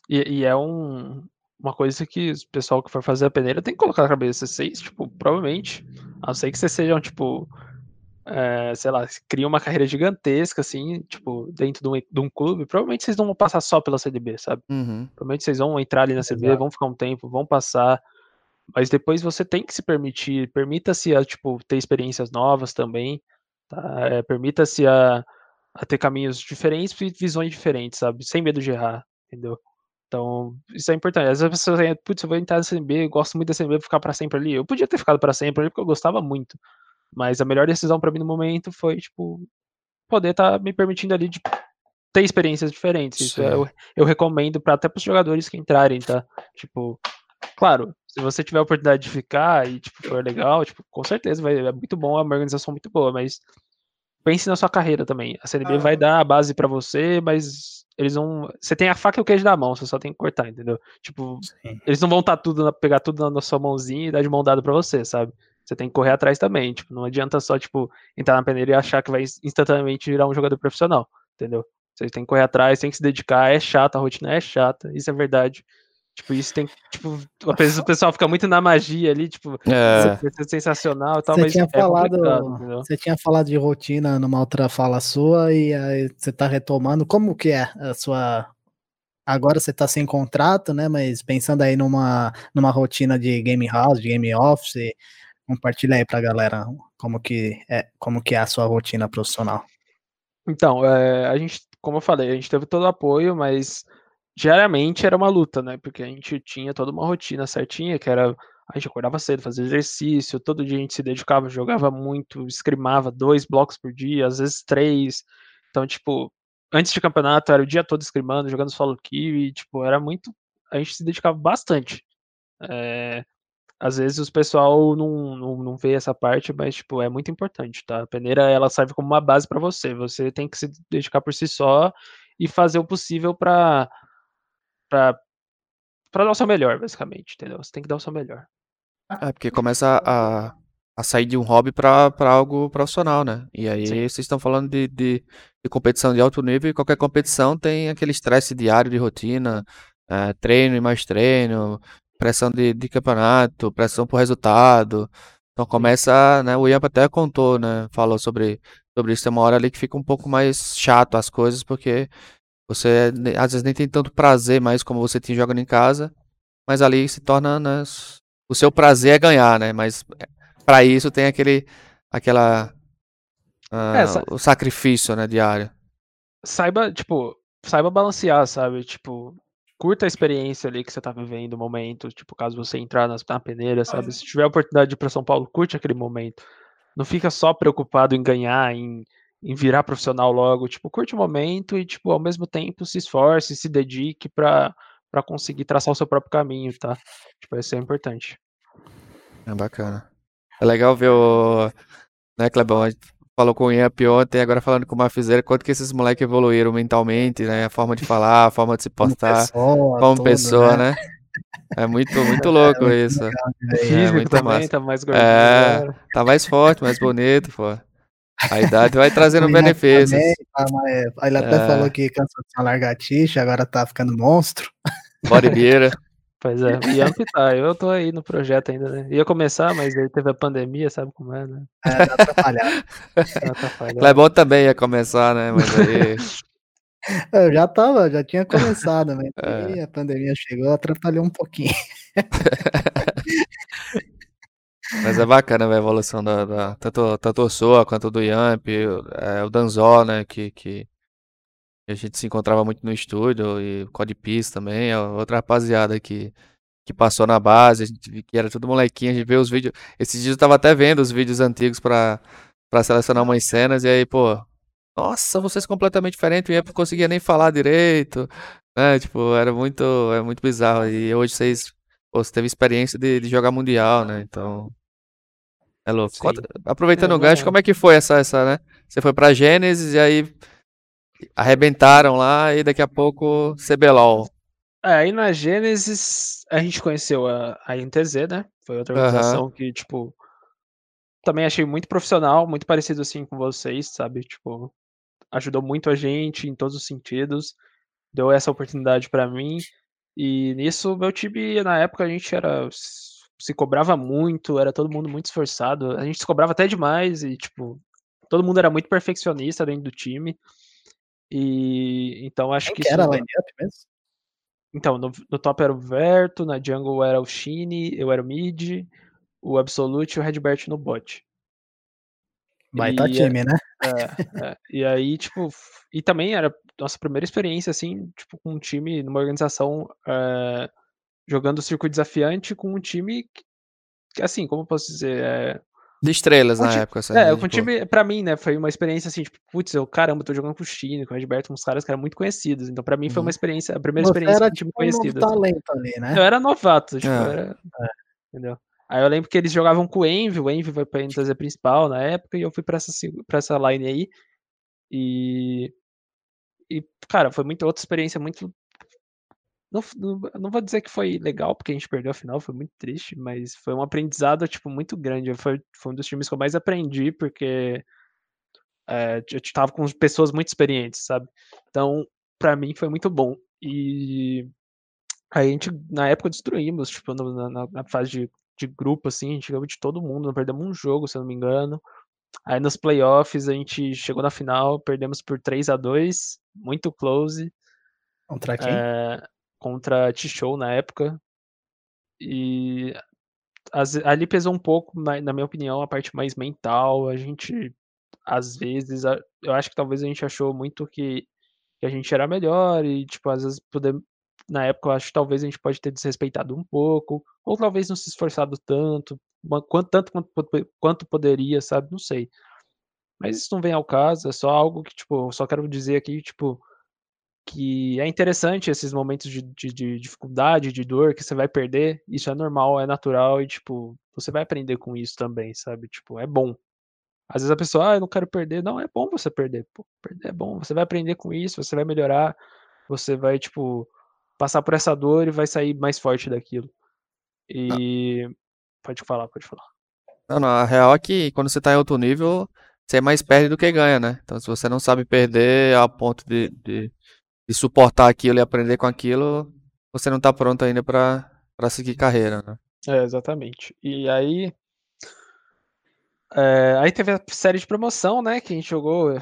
E, e é um, uma coisa que o pessoal que for fazer a peneira tem que colocar na cabeça. Vocês, tipo, provavelmente, a não ser que vocês sejam, tipo, é, sei lá, criam uma carreira gigantesca, assim, tipo, dentro de um, de um clube, provavelmente vocês não vão passar só pela CDB, sabe? Uhum. Provavelmente vocês vão entrar ali na CB, Exato. vão ficar um tempo, vão passar. Mas depois você tem que se permitir, permita-se a, tipo, ter experiências novas também, tá? É, permita-se a, a ter caminhos diferentes e visões diferentes, sabe? Sem medo de errar, entendeu? Então, isso é importante. Às vezes pensa, putz, eu vou entrar na CNB, gosto muito da CNB, vou ficar pra sempre ali. Eu podia ter ficado pra sempre ali porque eu gostava muito. Mas a melhor decisão pra mim no momento foi, tipo, poder estar me permitindo ali de ter experiências diferentes. Isso é- eu, eu recomendo para até para os jogadores que entrarem, tá? Tipo, claro, se você tiver a oportunidade de ficar e tipo for legal, tipo, com certeza vai é muito bom, é uma organização muito boa, mas pense na sua carreira também. A CNB vai dar a base para você, mas eles vão, você tem a faca e o queijo na mão, você só tem que cortar, entendeu? Tipo, Sim. eles não vão tá tudo na- pegar tudo na, sua mãozinha e dar de mão dada para você, sabe? Você tem que correr atrás também, tipo, não adianta só tipo entrar na peneira e achar que vai instantaneamente virar um jogador profissional, entendeu? Você tem que correr atrás, tem que se dedicar, é chato, a rotina é chata, isso é verdade. Tipo, isso tem, tipo, às vezes o pessoal fica muito na magia ali, tipo, É, isso é sensacional e tal, Você mas tinha, é falado, você tinha falado de rotina numa outra fala sua e aí você tá retomando. Como que é a sua. Agora você tá sem contrato, né? Mas pensando aí numa, numa rotina de game house, de game office, compartilha aí pra galera como que é, como que é a sua rotina profissional. Então, é, a gente, como eu falei, a gente teve todo o apoio, mas diariamente era uma luta, né? Porque a gente tinha toda uma rotina certinha, que era a gente acordava cedo, fazia exercício, todo dia a gente se dedicava, jogava muito, escrimava dois blocos por dia, às vezes três. Então, tipo, antes de campeonato era o dia todo escrimando, jogando solo queue, tipo, era muito. A gente se dedicava bastante. É, às vezes os pessoal não, não, não vê essa parte, mas tipo, é muito importante, tá? A peneira ela serve como uma base para você. Você tem que se dedicar por si só e fazer o possível para para para dar o seu melhor, basicamente, entendeu? Você tem que dar o seu melhor. é porque começa a, a sair de um hobby pra pra algo profissional, né? E aí Sim. vocês estão falando de, de, de competição de alto nível e qualquer competição tem aquele estresse diário de rotina, eh, treino e mais treino, pressão de, de campeonato, pressão por resultado. Então começa, né? O Ian até contou, né? Falou sobre, sobre isso. Tem uma hora ali que fica um pouco mais chato as coisas, porque você às vezes nem tem tanto prazer mais como você tinha jogando em casa, mas ali se torna, né? O seu prazer é ganhar, né? Mas para isso tem aquele, aquela, ah, sa- o sacrifício, né? Diário. Saiba, tipo, saiba balancear, sabe? Tipo, curta a experiência ali que você tá vivendo, o momento, tipo, caso você entrar nas, na peneira, sabe? Se tiver a oportunidade de ir pra São Paulo, curte aquele momento. Não fica só preocupado em ganhar, em, em virar profissional logo. Tipo, curte o momento e, tipo, ao mesmo tempo se esforce, se dedique pra, pra conseguir traçar o seu próprio caminho, tá? Tipo, isso é importante. É bacana. É legal ver o, né, Clebão? A gente falou com o Ian ontem, agora falando com o Mafizeira, quanto que esses moleques evoluíram mentalmente, né? A forma de falar, a forma de se Como postar, pessoa, como pessoa, né? né? É muito, muito louco muito isso. legal ver, é. físico muito também massa. tá mais gordinho É, tá mais forte, mais bonito, pô. A idade vai trazendo benefícios. também, tá, mas ele até É. falou que cansou de ser uma largatixa, agora tá ficando monstro. Bodybuilder. Pois é, Ian que tá, eu tô aí no projeto ainda, né? Ia começar, mas aí teve a pandemia, sabe como é, né? É, tá atrapalhado. Tá atrapalhado. Clebão também ia começar, né? Mas aí. Eu já tava, já tinha começado, mas É. aí a pandemia chegou, atrapalhou um pouquinho. Mas é bacana a evolução da, da- tanto, tanto o Soa quanto do Yamp, é, o Danzó, né? Que, que a gente se encontrava muito no estúdio, e o Codepis também, é outra rapaziada que, que passou na base, a gente que era tudo molequinho, a gente vê os vídeos. Esses dias eu tava até vendo os vídeos antigos pra, pra selecionar umas cenas, e aí, pô, nossa, vocês completamente diferentes, o Yamp não conseguia nem falar direito, né? Tipo, era muito, é muito bizarro. E hoje vocês, pô, você teve experiência de, de jogar Mundial, né? Então. É louco. Conta- aproveitando É, o gancho, não- como é que foi essa, essa, né? Você foi pra Gênesis e aí arrebentaram lá e daqui a pouco CBLOL. É, aí na Gênesis a gente conheceu a, a INTZ, né? Foi outra organização uhum. que, tipo, também achei muito profissional, muito parecido assim com vocês, sabe? Tipo, ajudou muito a gente em todos os sentidos, deu essa oportunidade para mim. E nisso, meu time, na época, a gente era. se cobrava muito, era todo mundo muito esforçado. A gente se cobrava até demais e, tipo, todo mundo era muito perfeccionista dentro do time. E então acho Quem que. que era a line mesmo? Então, no, no, top era o Verto, na jungle era o Shine, eu era o mid, o Absolute e o Redbert no bot. Baita e, time, né? É, é, e aí, tipo, e também era nossa primeira experiência, assim, tipo, com um time, numa organização, é, jogando circuito desafiante com um time que, assim, como eu posso dizer, é, de estrelas na época, sabe? É, com o time, pra mim, né, foi uma experiência assim, tipo, putz, eu, caramba, tô jogando com o Chine, com o Edberto, uns caras que eram muito conhecidos. Então, pra mim, foi uma uhum. experiência, a primeira Você experiência era, com time tipo, conhecido. Um talento ali, né? Eu era novato, tipo, é. era. É. Entendeu? Aí eu lembro que eles jogavam com o Envy, o Envy foi pra NTZ principal na época, e eu fui pra essa, pra essa line aí. E. E, cara, foi muito outra experiência muito não, não, não, vou dizer que foi legal, porque a gente perdeu a final, foi muito triste, mas foi um aprendizado, tipo, muito grande. Foi, foi um dos times que eu mais aprendi, porque é, eu tava com pessoas muito experientes, sabe? Então, para mim foi muito bom. E a gente, na época, destruímos, tipo, na, na fase de, de, grupo, assim, a gente ganhou de todo mundo, não perdemos um jogo, se eu não me engano. Aí nos playoffs a gente chegou na final, perdemos por 3 a 2 muito close. Contra quem? É, contra T-Show na época. E as, ali pesou um pouco, na minha opinião, a parte mais mental. A gente, às vezes, eu acho que talvez a gente achou muito que, que a gente era melhor e, tipo, às vezes poder, na época eu acho que talvez a gente pode ter desrespeitado um pouco, ou talvez não se esforçado tanto, quanto, tanto quanto, quanto poderia, sabe? Não sei. Mas isso não vem ao caso, é só algo que, tipo, só quero dizer aqui, tipo, que é interessante esses momentos de, de, de, dificuldade, de dor que você vai perder. Isso é normal, é natural e, tipo, você vai aprender com isso também, sabe? Tipo, é bom. Às vezes a pessoa, ah, eu não quero perder. Não, é bom você perder. Pô, perder é bom. Você vai aprender com isso, você vai melhorar, você vai, tipo, passar por essa dor e vai sair mais forte daquilo. E. Pode falar, pode falar. Não, não, a real é que quando você tá em outro nível, você mais perde do que ganha, né? Então, se você não sabe perder a ponto de, de de suportar aquilo e aprender com aquilo, você não está pronto ainda para seguir carreira, né? É, exatamente. E aí. É, aí teve a série de promoção, né? Que a gente jogou o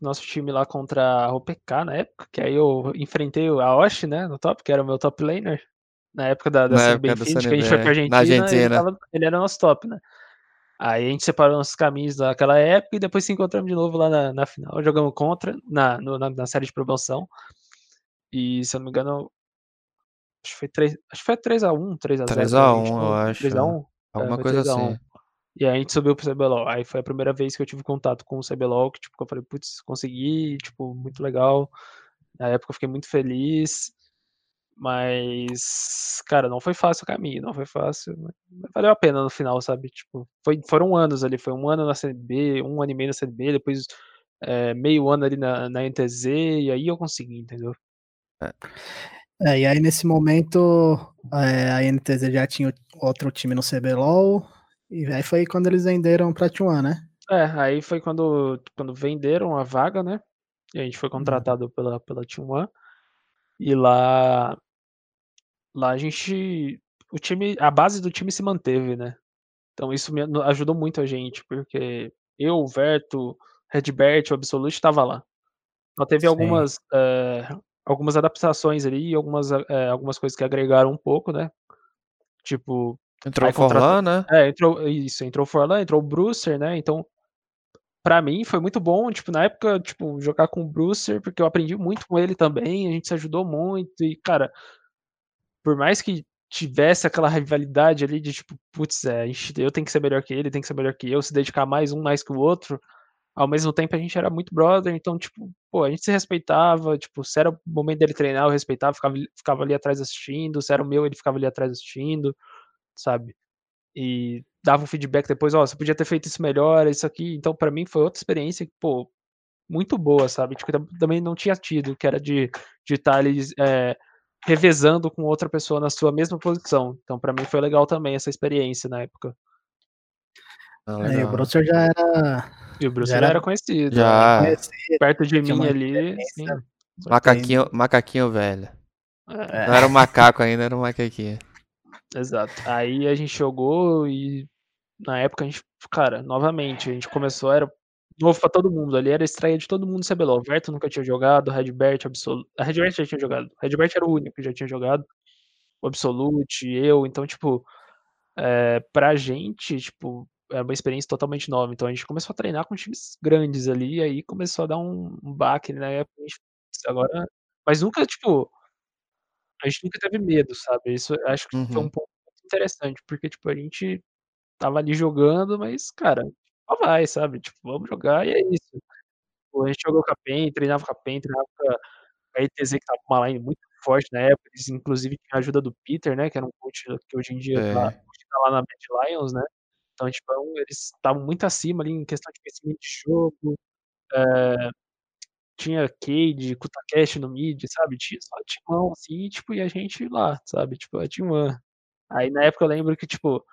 nosso time lá contra a OPK na época. Que aí eu enfrentei a Osh, né? No top, que era o meu top laner. Na época da, da época que a gente foi pra Argentina. Argentina. Ele, tava, ele, era o nosso top, né? Aí a gente separou nossos caminhos naquela época e depois se encontramos de novo lá na, na final. Jogamos contra, na, no, na, na série de promoção. E se eu não me engano, acho que foi 3, acho que foi 3x1, 3x0. 3x1, eu acho. 3x1? Alguma é, coisa assim. E aí a gente subiu pro CBLOL. Aí foi a primeira vez que eu tive contato com o CBLOL, que tipo, eu falei, putz, consegui, tipo, muito legal. Na época eu fiquei muito feliz. Mas, cara, não foi fácil o caminho, não foi fácil. valeu a pena no final, sabe? Tipo, foi, foram anos ali, foi um ano na CNB, um ano e meio na CNB, depois é, meio ano ali na, na NTZ, e aí eu consegui, entendeu? É, e aí nesse momento é, a NTZ já tinha outro time no CBLOL, e aí foi quando eles venderam pra T1, né? É, aí foi quando, quando venderam a vaga, né? E a gente foi uhum. contratado pela, pela T1. E lá. Lá a gente. O time. A base do time se manteve, né? Então isso me ajudou muito a gente, porque eu, o Verto, Redbert, o Absolute estava lá. Só teve Sim. algumas. É, algumas adaptações ali, algumas, é, algumas coisas que agregaram um pouco, né? Tipo. Entrou o Forlan, né? É, entrou. Isso, entrou o Forlan, entrou o Brucer, né? Então, para mim foi muito bom, tipo, na época, tipo, jogar com o Brucer, porque eu aprendi muito com ele também, a gente se ajudou muito, e, cara, por mais que tivesse aquela rivalidade ali de tipo, putz, é, eu tenho que ser melhor que ele, tem que ser melhor que eu, se dedicar mais um mais que o outro, ao mesmo tempo a gente era muito brother, então, tipo, pô, a gente se respeitava, tipo, se era o momento dele treinar, eu respeitava, ficava, ficava ali atrás assistindo, se era o meu, ele ficava ali atrás assistindo, sabe? E dava um feedback depois, ó, oh, você podia ter feito isso melhor, isso aqui. Então, para mim, foi outra experiência que, pô, muito boa, sabe? Tipo, tam- também não tinha tido, que era de de estar ali é, revezando com outra pessoa na sua mesma posição. Então, pra mim foi legal também essa experiência na época. Ah, Aí, o. Brewster já era E o Bruce Já era- era conhecido. Já. né? Perto de mim ali. Macaquinho, macaquinho velho. É, Não era um macaco ainda, era um macaquinho. Exato. Aí a gente jogou e na época a gente, cara, novamente, a gente começou, era novo pra todo mundo. Ali era estreia de todo mundo CBLOL. O Verto nunca tinha jogado, o Redbert, absoluto. A Redbert já tinha jogado. O Redbert era o único que já tinha jogado. O Absolute, eu. Então, tipo, é, pra gente, tipo, era uma experiência totalmente nova. Então a gente começou a treinar com times grandes ali, aí começou a dar um, um baque na época. a gente, Agora. Mas nunca, tipo. A gente nunca teve medo, sabe? Isso acho que foi Uhum. um ponto muito interessante, porque, tipo, a gente tava ali jogando, mas, cara, só vai, sabe? Tipo, vamos jogar e é isso. A gente jogou com a PEN, treinava com a PEN, treinava com a ETZ, que tava com uma line muito forte na época. Eles, inclusive, tinham a ajuda do Peter, né? Que era um coach que hoje em dia tá, É. hoje tá lá na Mad Lions, né? Então, tipo, é eles estavam muito acima ali em questão de conhecimento de jogo. eh, tinha Cade, Kutakeshi no mid, sabe? Tinha só timão, assim, tipo, e a gente lá, sabe? Tipo, a Aí na época eu lembro que, tipo,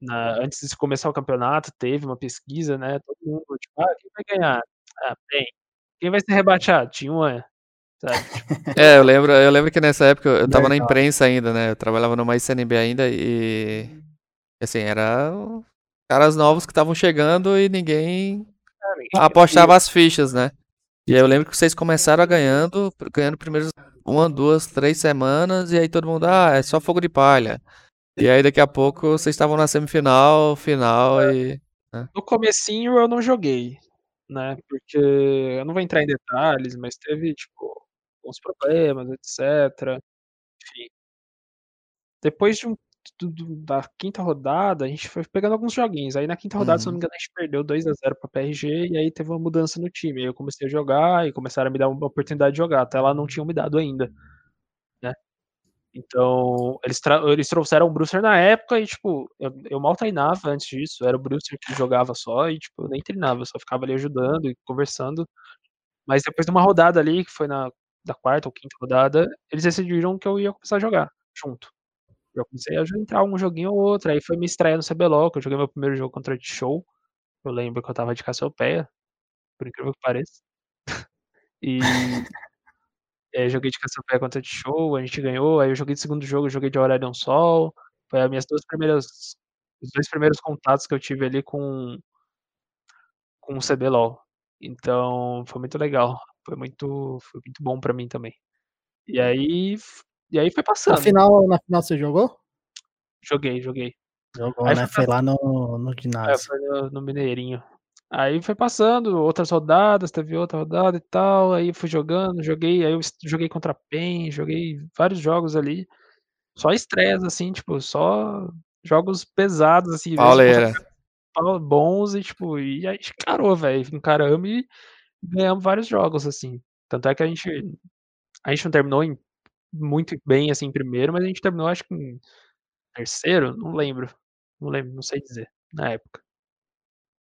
na, antes de começar o campeonato, teve uma pesquisa, né? Todo mundo, tipo, ah, quem vai ganhar? Ah, bem. Quem vai ser rebaixado? T1, sabe? Tipo, É, eu lembro, eu lembro que nessa época eu tava na imprensa ainda, né? Eu trabalhava no Mais CNB ainda e assim, era caras novos que estavam chegando e ninguém apostava as fichas, né? E aí eu lembro que vocês começaram a ganhando, ganhando primeiros uma, duas, três semanas, e aí todo mundo, ah, é só fogo de palha. E aí daqui a pouco vocês estavam na semifinal, final e. No comecinho eu não joguei, né? Porque eu não vou entrar em detalhes, mas teve, tipo, alguns problemas, etc. Enfim. Depois de um, do- da quinta rodada, a gente foi pegando alguns joguinhos. Aí na quinta rodada, se eu não Uhum. me engano, a gente perdeu 2x0 pra PRG e aí teve uma mudança no time. Aí eu comecei a jogar e começaram a me dar uma oportunidade de jogar. Até lá não tinham me dado ainda, né? Então, eles, eles trouxeram o Brucer na época e, tipo, eu, eu mal treinava antes disso. Era o Brucer que jogava só e, tipo, eu nem treinava, eu só ficava ali ajudando e conversando. Mas depois de uma rodada ali, que foi na da quarta ou quinta rodada, eles decidiram que eu ia começar a jogar junto. Eu comecei a entrar um joguinho ou outro. Aí foi minha estreia no CBLOL, que eu joguei meu primeiro jogo contra a Show. Eu lembro que eu tava de Cassiopeia, por incrível que pareça. E é, joguei de Cassiopeia contra a Show, a gente ganhou. Aí eu joguei de segundo jogo, joguei de Aurelion Sol. Foi as minhas duas primeiras. Os dois primeiros contatos que eu tive ali com, com o CBLOL. Então foi muito legal. Foi muito, foi muito bom pra mim também. E aí, e aí foi Na passando. final, na final você jogou? Joguei, joguei. Jogou, Aí né? foi Foi lá no, no É, ginásio. foi no, no Mineirinho. Aí foi passando, outras rodadas, teve outra rodada e tal, aí fui jogando, joguei, aí eu joguei contra a PEN, joguei vários jogos ali, só estresse, assim, tipo, só jogos pesados, assim, Pauleira. bons e, tipo, e aí encarou, velho, encaramos e ganhamos vários jogos, assim. Tanto é que a gente, a gente não terminou em- muito bem, assim, em primeiro, mas a gente terminou, acho que em terceiro, não lembro, não lembro, não sei dizer, na época.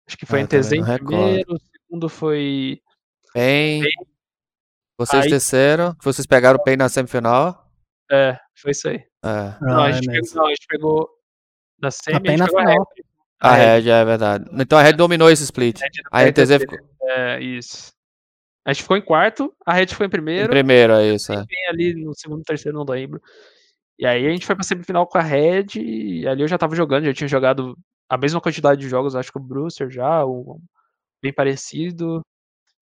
Acho que foi Ah, em TZ em primeiro, o segundo foi. PEN. Vocês Aí- desceram, vocês pegaram o PEN na semifinal. É, foi isso aí. É. Não, a Ah, é gente, pegou, mesmo. não, a gente pegou. Na semi, a gente na pegou a final. Red. A A Red. Red, é verdade. Então a Red dominou esse split. A RTZ, ficou É, isso. A gente ficou em quarto, a Red ficou em em primeiro, primeiro, é isso. É. ali no segundo, terceiro, não lembro. E aí a gente foi pra semifinal com a Red, e ali eu já tava jogando, já tinha jogado a mesma quantidade de jogos, acho que o Brewster já, um, bem parecido.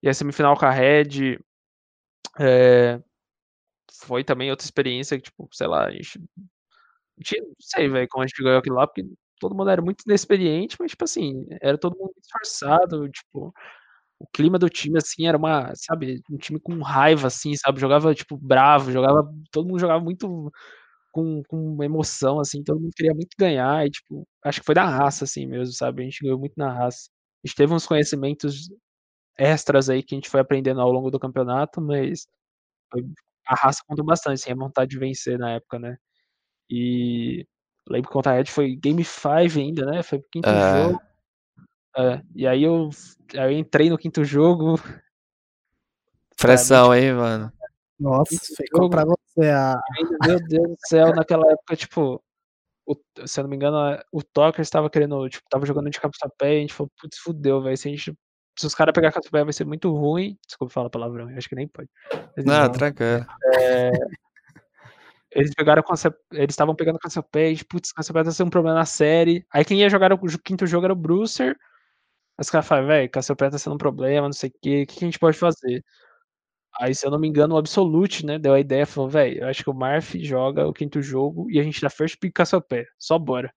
E a semifinal com a Red é, foi também outra experiência que, tipo, sei lá, a gente. a gente- Não sei, velho, como a gente ganhou aquilo lá, porque todo mundo era muito inexperiente, mas, tipo assim, era todo mundo esforçado, tipo, o clima do time, assim, era uma, sabe, um time com raiva, assim, sabe, jogava, tipo, bravo, jogava, todo mundo jogava muito com, com emoção, assim, todo mundo queria muito ganhar, e, tipo, acho que foi da raça, assim, mesmo, sabe, a gente ganhou muito na raça. A gente teve uns conhecimentos extras aí que a gente foi aprendendo ao longo do campeonato, mas a raça contou bastante, assim, a vontade de vencer na época, né. E lembro que contra a Red foi Game 5 ainda, né, foi o quinto É. jogo. É, e aí eu, aí eu entrei no quinto jogo. Pressão, hein, mano? Nossa, Quinto ficou jogo. pra você a. Meu Deus do céu, naquela época, tipo, o- se eu não me engano, a- o Tucker estava querendo, tipo, tava jogando de capitapé e a gente falou, putz, fudeu, velho. Se, a gente- se os caras pegar capitapé vai ser muito ruim. Desculpa falar palavrão, eu acho que nem pode. Mas, Não, enfim, tranquilo. eles pegaram eles estavam pegando Cassiopeia, e, putz, Cassiopeia tá sendo um problema na série. Aí quem ia jogar o quinto jogo era o Brucer. Aí os caras falaram, velho, Cassiopeia tá sendo um problema, não sei o quê, o que, que a gente pode fazer? Aí, se eu não me engano, o Absolute, né, deu a ideia, falou, velho, eu acho que o Marf joga o quinto jogo e a gente dá first pick Cassiopeia, só bora.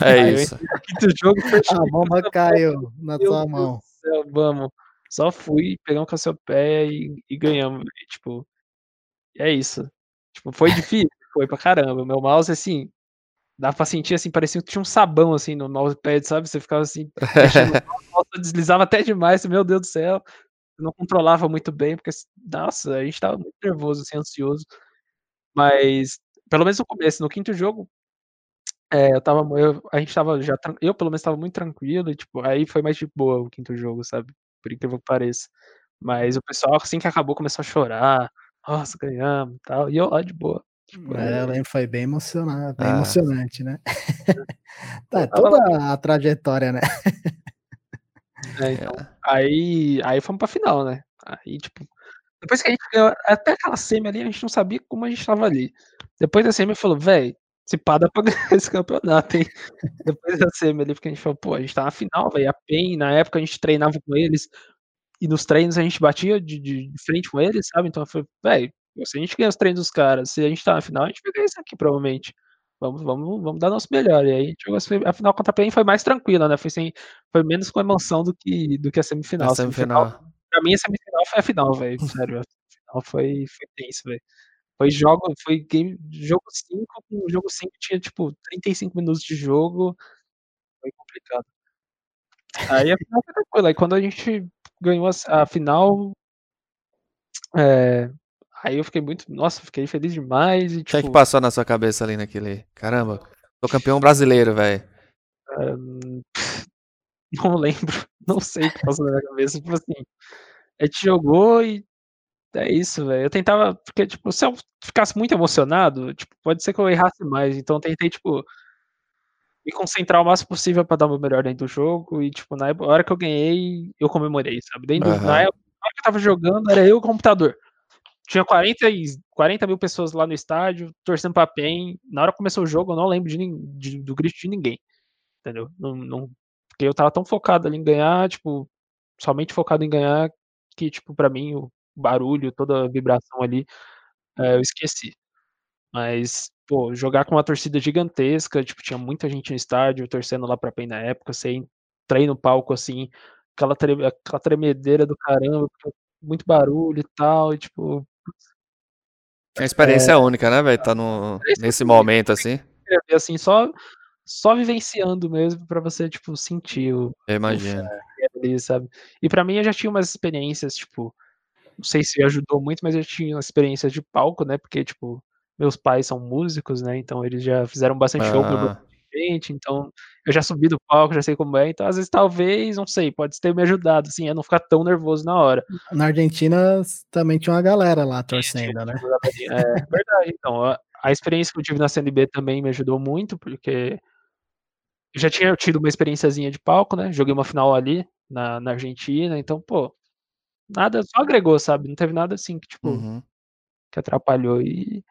É Aí isso. quinto jogo, first A bomba caiu na meu sua Deus mão. céu, vamos. Só fui, pegamos Cassiopeia e, e ganhamos, velho, tipo, é isso. Tipo, foi difícil? Foi pra caramba. O meu mouse, assim, dá pra sentir, assim, parecia que tinha um sabão, assim, no mousepad, sabe? Você ficava, assim, mexendo nossa, deslizava até demais, meu Deus do céu. Não controlava muito bem, porque, nossa, a gente tava muito nervoso, assim, ansioso. Mas, pelo menos no começo, no quinto jogo, é, eu tava, eu, a gente tava já, eu pelo menos tava muito tranquilo, e, tipo, aí foi mais de boa o quinto jogo, sabe? Por incrível que pareça. Mas o pessoal, assim que acabou, começou a chorar. Nossa, ganhamos e tal. E eu lá de boa. Tipo, É, eu lembro, foi bem emocionante, bem Ah. emocionante, né? tá, é toda a trajetória, né? É, então, aí, aí fomos pra final, né? Aí, tipo, depois que a gente ganhou, até aquela semi ali, a gente não sabia como a gente tava ali. Depois da semi, falou, velho, se pá, dá pra ganhar esse campeonato, hein? Depois da semi ali, porque a gente falou, pô, a gente tá na final, velho, a PEN, na época a gente treinava com eles, e nos treinos a gente batia de, de, de frente com eles, sabe? Então falei, velho, se a gente ganha os treinos dos caras, se a gente tá na final, a gente vai ganhar isso aqui, provavelmente. Vamos, vamos, vamos dar nosso melhor. E aí a final contra a PEN foi mais tranquila, né? Foi, sem, foi menos com emoção do que, do que a semifinal. Na A semifinal semifinal. Pra mim, a semifinal foi a final, velho. Sério, a final foi, foi tenso, velho. Foi jogo, foi game, jogo 5, o jogo 5 tinha, tipo, 35 minutos de jogo. Foi complicado. Aí a final foi tranquila. Aí quando a gente ganhou a, a final. é, aí eu fiquei muito. Nossa, fiquei feliz demais. E, O que é que tipo, passou na sua cabeça ali naquele. Caramba, sou campeão brasileiro, velho. não lembro. Não sei o que passou na minha cabeça. Tipo assim, a gente jogou e é isso, velho. Eu tentava, porque, tipo, se eu ficasse muito emocionado, tipo, pode ser que eu errasse mais. Então eu tentei, tipo, me concentrar o máximo possível pra dar o meu melhor dentro do jogo. E, tipo, na hora que eu ganhei, eu comemorei, sabe? Dentro, do- na época hora que eu tava jogando, era eu e o computador. Tinha 40, e- 40 mil pessoas lá no estádio, torcendo pra PEN. Na hora que começou o jogo, eu não lembro de, de- do grito de ninguém. Entendeu? Não, não- porque eu tava tão focado ali em ganhar, tipo, somente focado em ganhar, que, tipo, pra mim, o barulho, toda a vibração ali, eh, eu esqueci. Mas, pô, jogar com uma torcida gigantesca, tipo, tinha muita gente no estádio torcendo lá pra PEN na época, você entrei no palco, assim, aquela, tre- aquela tremedeira do caramba, muito barulho e tal, e tipo, É uma experiência única, né, velho? Tá no, Experiência nesse momento assim. assim, só, só vivenciando mesmo pra você, tipo, sentir o, ali, sabe? E pra mim eu já tinha umas experiências, tipo, não sei se ajudou muito, mas eu tinha umas experiências de palco, né? Porque, tipo, meus pais são músicos, né? Então eles já fizeram bastante show Ah, bastante gente, então eu já subi do palco, já sei como é. Então, às vezes, talvez, não sei, pode ter me ajudado, assim, a não ficar tão nervoso na hora. Na Argentina também tinha uma galera lá torcendo, né? É verdade, então. A, a experiência que eu tive na CNB também me ajudou muito, porque eu já tinha tido uma experiênciazinha de palco, né? Joguei uma final ali na, na Argentina, então, pô, nada, só agregou, sabe? Não teve nada assim que, tipo, uhum. que atrapalhou. E,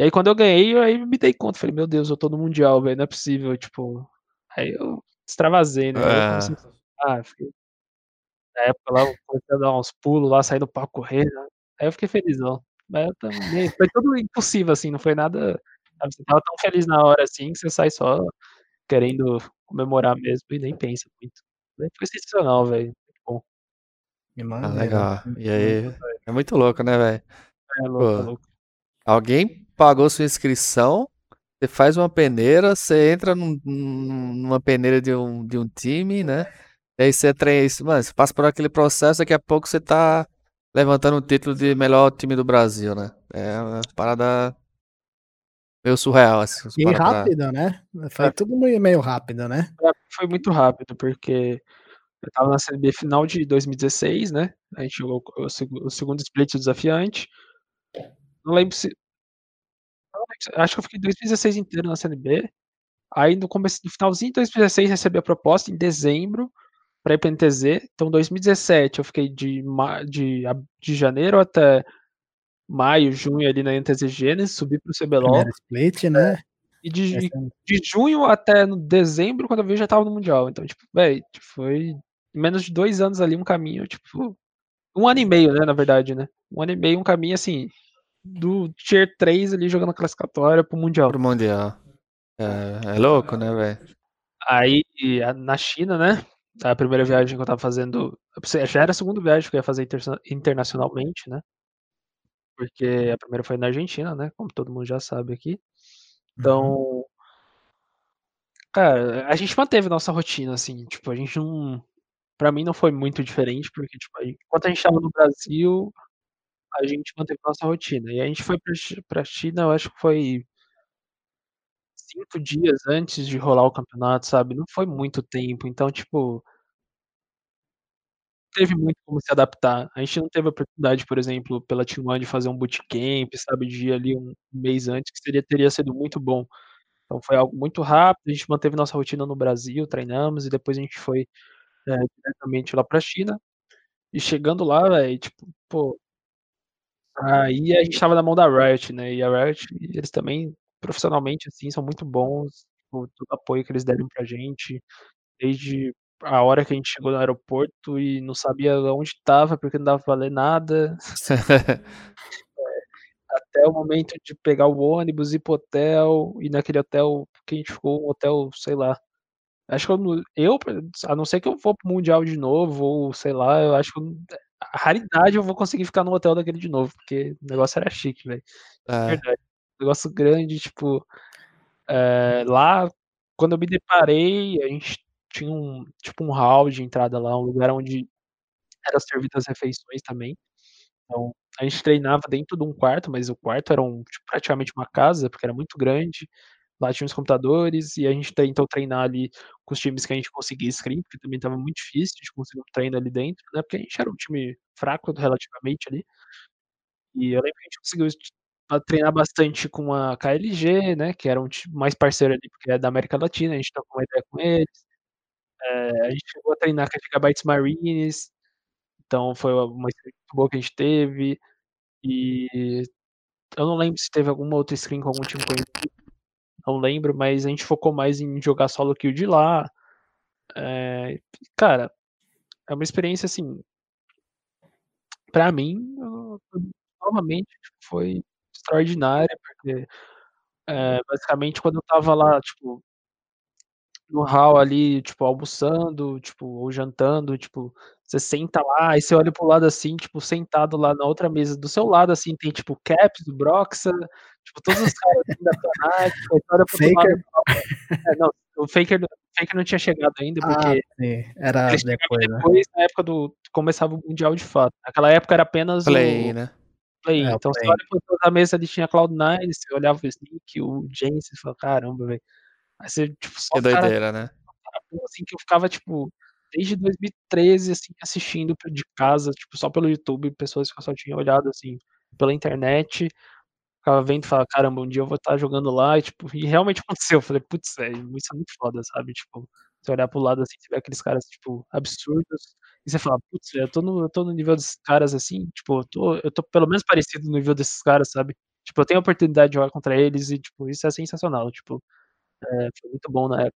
e aí, quando eu ganhei, eu aí me dei conta, falei, meu Deus, eu tô no Mundial, velho, não é possível, tipo. Aí eu extravasei, né? Aí eu comecei Ah, fiquei, na época lá, eu comecei a dar uns pulos lá, sair do palco correndo. né? Aí eu fiquei felizão. Mas eu também, foi tudo impossível, assim, não foi nada. Você tava tão feliz na hora assim que você sai só querendo comemorar mesmo e nem pensa muito. Foi sensacional, velho. Muito bom. Que ah, legal. E aí, é muito louco, né, velho? É louco, é Pô. louco. Alguém pagou sua inscrição, você faz uma peneira, você entra num- num- numa peneira de um, de um time, né? E aí você treina isso, mano, você passa por aquele processo, daqui a pouco você tá levantando o título de melhor time do Brasil, né? É uma parada meio surreal, assim. E pra- rápido, né? Foi É. tudo meio, rápido, né? Foi muito rápido, porque eu estava na Série B final de 2016, né, a gente jogou o o segundo split desafiante. Não lembro se acho que eu fiquei 2016 inteiro na Série B, aí no começo no finalzinho de 2016 recebi a proposta em dezembro, pra ir pra NTZ, então 2017 eu fiquei de de de janeiro até maio, junho ali na NTZ Gênesis, subi para o CBLOL. Split, né? E de Essa- de junho até no dezembro, quando eu vi, já estava no mundial. Então, tipo, véi, tipo, foi menos de 2 anos ali, um caminho, tipo 1 ano e meio, né, na verdade, né. 1 ano e meio, um caminho, assim, do tier 3 ali, jogando classificatória para o mundial. Pro Mundial. É, é louco, né, velho? Aí, na China, né, a primeira viagem que eu estava fazendo já era a segunda viagem que eu ia fazer interna internacionalmente, né. Porque a primeira foi na Argentina, né, como todo mundo já sabe aqui. Uhum. Então cara, a gente manteve nossa rotina, assim, tipo, a gente não pra mim não foi muito diferente, porque, tipo, enquanto a gente estava no Brasil, a gente manteve nossa rotina. E a gente foi pra pra China, eu acho que foi 5 dias antes de rolar o campeonato, sabe, não foi muito tempo, então, tipo teve muito como se adaptar. A gente não teve a oportunidade, por exemplo, pela T1 de fazer um bootcamp, sabe, de ir ali um mês antes, que seria teria sido muito bom. Então foi algo muito rápido, a gente manteve nossa rotina no Brasil, treinamos e depois a gente foi, eh, diretamente lá pra China. E chegando lá, véi, tipo, pô aí a gente estava na mão da Riot, né, e a Riot, eles também, profissionalmente, assim, são muito bons, tipo, todo o apoio que eles deram pra gente, desde a hora que a gente chegou no aeroporto e não sabia onde estava, porque não dava pra ler nada. Até o momento de pegar o ônibus, ir para o hotel, e naquele hotel que a gente ficou, um hotel, sei lá, acho que eu não eu a não ser que eu for para o mundial de novo ou sei lá, eu acho que eu raridade eu vou conseguir ficar num hotel daquele de novo, porque o negócio era chique, velho. É. verdade. Negócio grande, tipo, eh, lá, quando eu me deparei, a gente tinha um tipo um hall de entrada lá, um lugar onde era servido as refeições também. Então, a gente treinava dentro de um quarto, mas o quarto era um tipo, praticamente uma casa, porque era muito grande. Lá tinha os computadores e a gente tentou treinar ali com os times que a gente conseguia scrim, porque também estava muito difícil de conseguir um treino ali dentro, né, porque a gente era um time fraco relativamente ali. E eu lembro que a gente conseguiu treinar bastante com a KLG, né, que era um time mais parceiro ali, porque é da América Latina, a gente trocou uma ideia com eles. Eh, a gente chegou a treinar com a Gigabytes Marines, então foi uma experiência muito boa que a gente teve. E eu não lembro se teve alguma outra scrim com algum time conhecido, não lembro, mas a gente focou mais em jogar solo kill de lá. Eh, cara, é uma experiência, assim pra mim, novamente, foi extraordinária, porque, eh, basicamente quando eu estava lá, tipo no hall ali, tipo, almoçando, tipo, ou jantando, tipo, você senta lá, aí você olha para o lado, assim, tipo, sentado lá na outra mesa do seu lado, assim, tem tipo o Caps, o Broxah, tipo, todos os caras assim da Fnatic, você olha para o outro lado Faker. fala é, não, o Faker o Faker não tinha chegado ainda, Ah, porque sim, era chegava depois, né? depois, na época do começava o mundial de fato. Naquela época era apenas Play, o né? Play, É, então você Play. olha para o outro lado da mesa ali tinha Cloud9, você olhava o Sneak, o Jayce, você fala: "Caramba, velho". Aí você, tipo, só Que o cara doideira, né? assim, que eu ficava, tipo, desde 2013, assim, assistindo de casa, tipo, só pelo YouTube, pessoas que eu só tinha olhado, assim, pela internet, ficava vendo e falava: "Caramba, um dia eu vou estar jogando lá", e tipo, e realmente aconteceu, eu falei: "Putz, velho, isso é muito foda", sabe, tipo, você olhar para o lado, assim, vê aqueles caras, tipo, absurdos, e você fala: "Putz, eu tô no eu tô no nível desses caras, assim, tipo, eu tô eu tô pelo menos parecido no nível desses caras", sabe. Tipo, eu tenho a oportunidade de jogar contra eles e, tipo, isso é sensacional, tipo, eh, foi muito bom na época.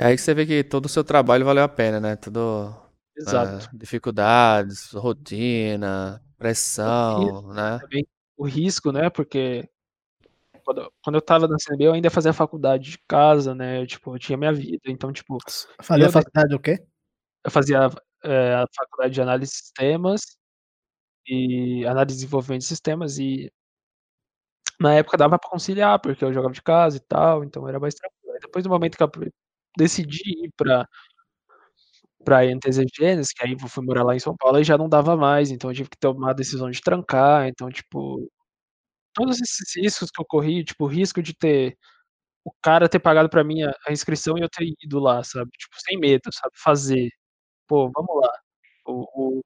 É aí que você vê que todo o seu trabalho valeu a pena, né, tudo, Exato. eh, dificuldades, rotina, O pressão, risco né. também, o risco, né, porque quando quando eu estava na CNB eu ainda fazia faculdade de casa, né, tipo, eu tinha minha vida, então, tipo, Fazia eu de faculdade do quê? Eu fazia, eh, a faculdade de análise de sistemas e análise e desenvolvimento de sistemas e na época dava pra conciliar, porque eu jogava de casa e tal, então era mais tranquilo. Aí depois do momento que eu decidi ir pra pra NTZ que aí eu fui morar lá em São Paulo, aí já não dava mais, então eu tive que tomar a decisão de trancar, então, tipo, todos esses riscos que eu corri, tipo, o risco de ter o cara ter pagado pra mim a a inscrição e eu ter ido lá, sabe, tipo, sem medo, sabe, fazer. Pô, vamos lá. O o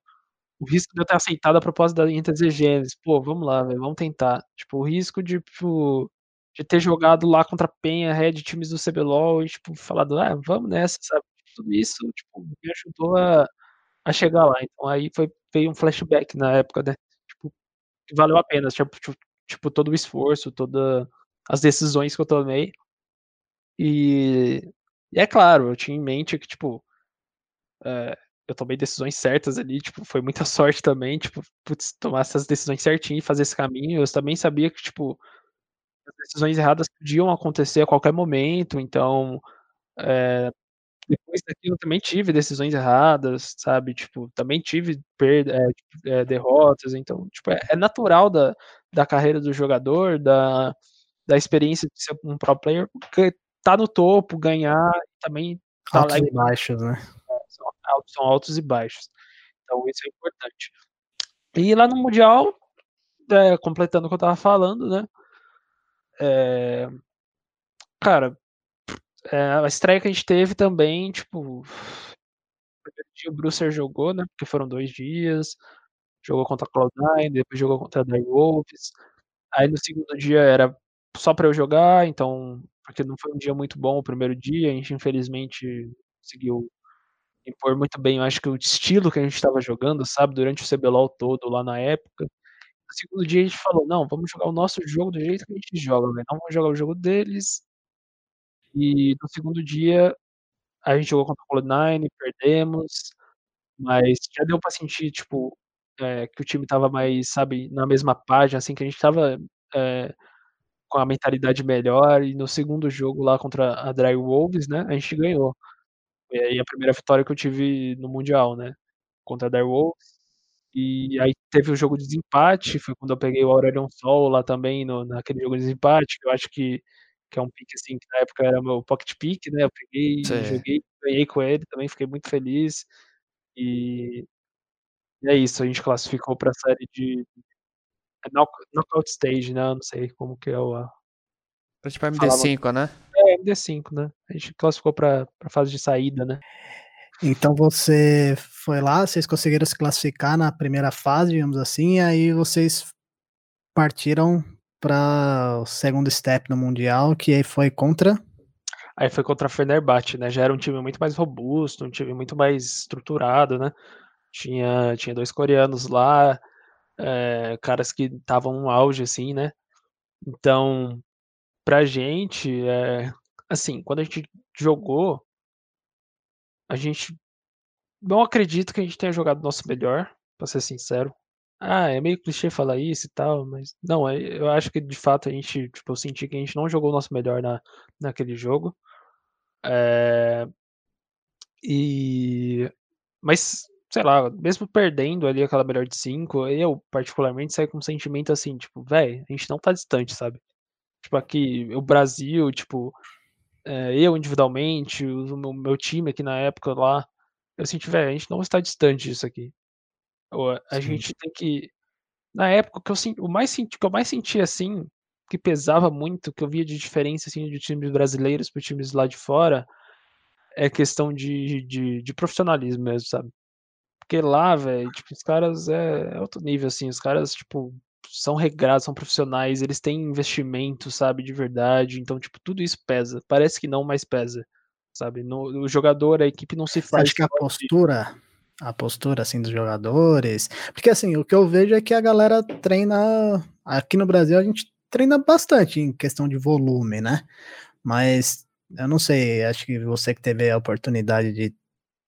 o risco de eu ter aceitado a proposta da Exegesis, pô, vamos lá, velho, vamos tentar. Tipo, o risco de, tipo, de ter jogado lá contra Penha, Red, times do CBLOL e, tipo, falado: "Ah, vamos nessa", sabe. Tudo isso, tipo, me ajudou a a chegar lá. Então aí foi veio um flashback na época, né, tipo, que valeu a pena, tipo tipo tipo, todo o esforço, toda as decisões que eu tomei. E e é claro, eu tinha em mente que, tipo, eh, eu tomei decisões certas ali, tipo, foi muita sorte também, tipo, putz, tomar essas decisões certinho e fazer esse caminho. Eu também sabia que, tipo, as decisões erradas podiam acontecer a qualquer momento, então, eh, depois daquilo eu também tive decisões erradas, sabe, tipo, também tive perda eh, derrotas, então, tipo, é é natural da da carreira do jogador, da da experiência de ser um pro player, porque tá no topo, ganhar também tá Altos lá e baixos, né. É, são altos são altos e baixos. Então isso é importante. E lá no mundial, eh, completando o que eu estava falando, né, eh, cara, eh, a estreia que a gente teve também, tipo, o Brucer jogou, né, porque foram 2 dias, jogou contra a Cloud9, depois jogou contra a Direwolves. Aí no segundo dia era só pra eu jogar, então porque não foi um dia muito bom o primeiro dia, a gente infelizmente conseguiu impor muito bem, eu acho que o estilo que a gente estava jogando, sabe, durante o CBLOL todo lá na época. No segundo dia a gente falou: "Não, vamos jogar o nosso jogo do jeito que a gente joga, né, não vamos jogar o jogo deles". E no segundo dia, a gente jogou contra a Cloud9, perdemos, mas já deu pra sentir, tipo, eh, que o time estava mais, sabe, na mesma página, assim, que a gente estava, eh, com a mentalidade melhor e no segundo jogo lá contra a Direwolves, né, a gente ganhou. Foi aí a primeira vitória que eu tive no mundial, né, contra a Direwolves. E aí teve o jogo de desempate, foi quando eu peguei o Aurelion Sol lá também no naquele jogo de desempate, que eu acho que que é um pick, assim, que na época era meu pocket pick, né, eu peguei Sei. joguei, ganhei com ele também, fiquei muito feliz. E e é isso, a gente classificou pra série de é knock knockout stage, né, eu não sei como que é o a É tipo falava MD5, né. é, MD5, né, a gente classificou pra pra fase de saída, né. Então você foi lá, vocês conseguiram se classificar na primeira fase, digamos assim, e aí vocês partiram pra o segundo step no mundial, que aí foi contra? Aí foi contra a Fenerbahçe, né, já era um time muito mais robusto, um time muito mais estruturado, né. Tinha tinha 2 coreanos lá, eh, caras que estavam no auge, assim, né. Então, pra gente, eh, assim, quando a gente jogou a gente não acredito que a gente tenha jogado nosso melhor, pra ser sincero. Ah, é meio clichê falar isso e tal, mas não, eh, eu acho que de fato a gente, tipo, eu senti que a gente não jogou o nosso melhor na naquele jogo. Eh e mas, sei lá, mesmo perdendo ali aquela melhor de 5, eu particularmente saí com um sentimento assim, tipo: "Véi, a gente não tá distante", sabe. Tipo, aqui, o Brasil, tipo, eh, eu individualmente, o meu meu time aqui na época lá, eu senti: "Véi, a gente não está distante disso aqui". A Sim. gente tem que na época que eu sen o mais senti que eu mais senti, assim, que pesava muito, que eu via de diferença, assim, de times brasileiros para times lá de fora, é questão de de de profissionalismo mesmo, sabe. Porque lá, véi, tipo, os caras é é outro nível, assim, os caras, tipo, são regrados, são profissionais, eles têm investimento, sabe, de verdade, então, tipo, tudo isso pesa. Parece que não, mas pesa, sabe. No o jogador, a equipe não se faz acha que a postura a postura, assim, dos jogadores porque, assim, o que eu vejo é que a galera treina aqui no Brasil a gente treina bastante em questão de volume, né, mas eu não sei, acho que você que teve a oportunidade de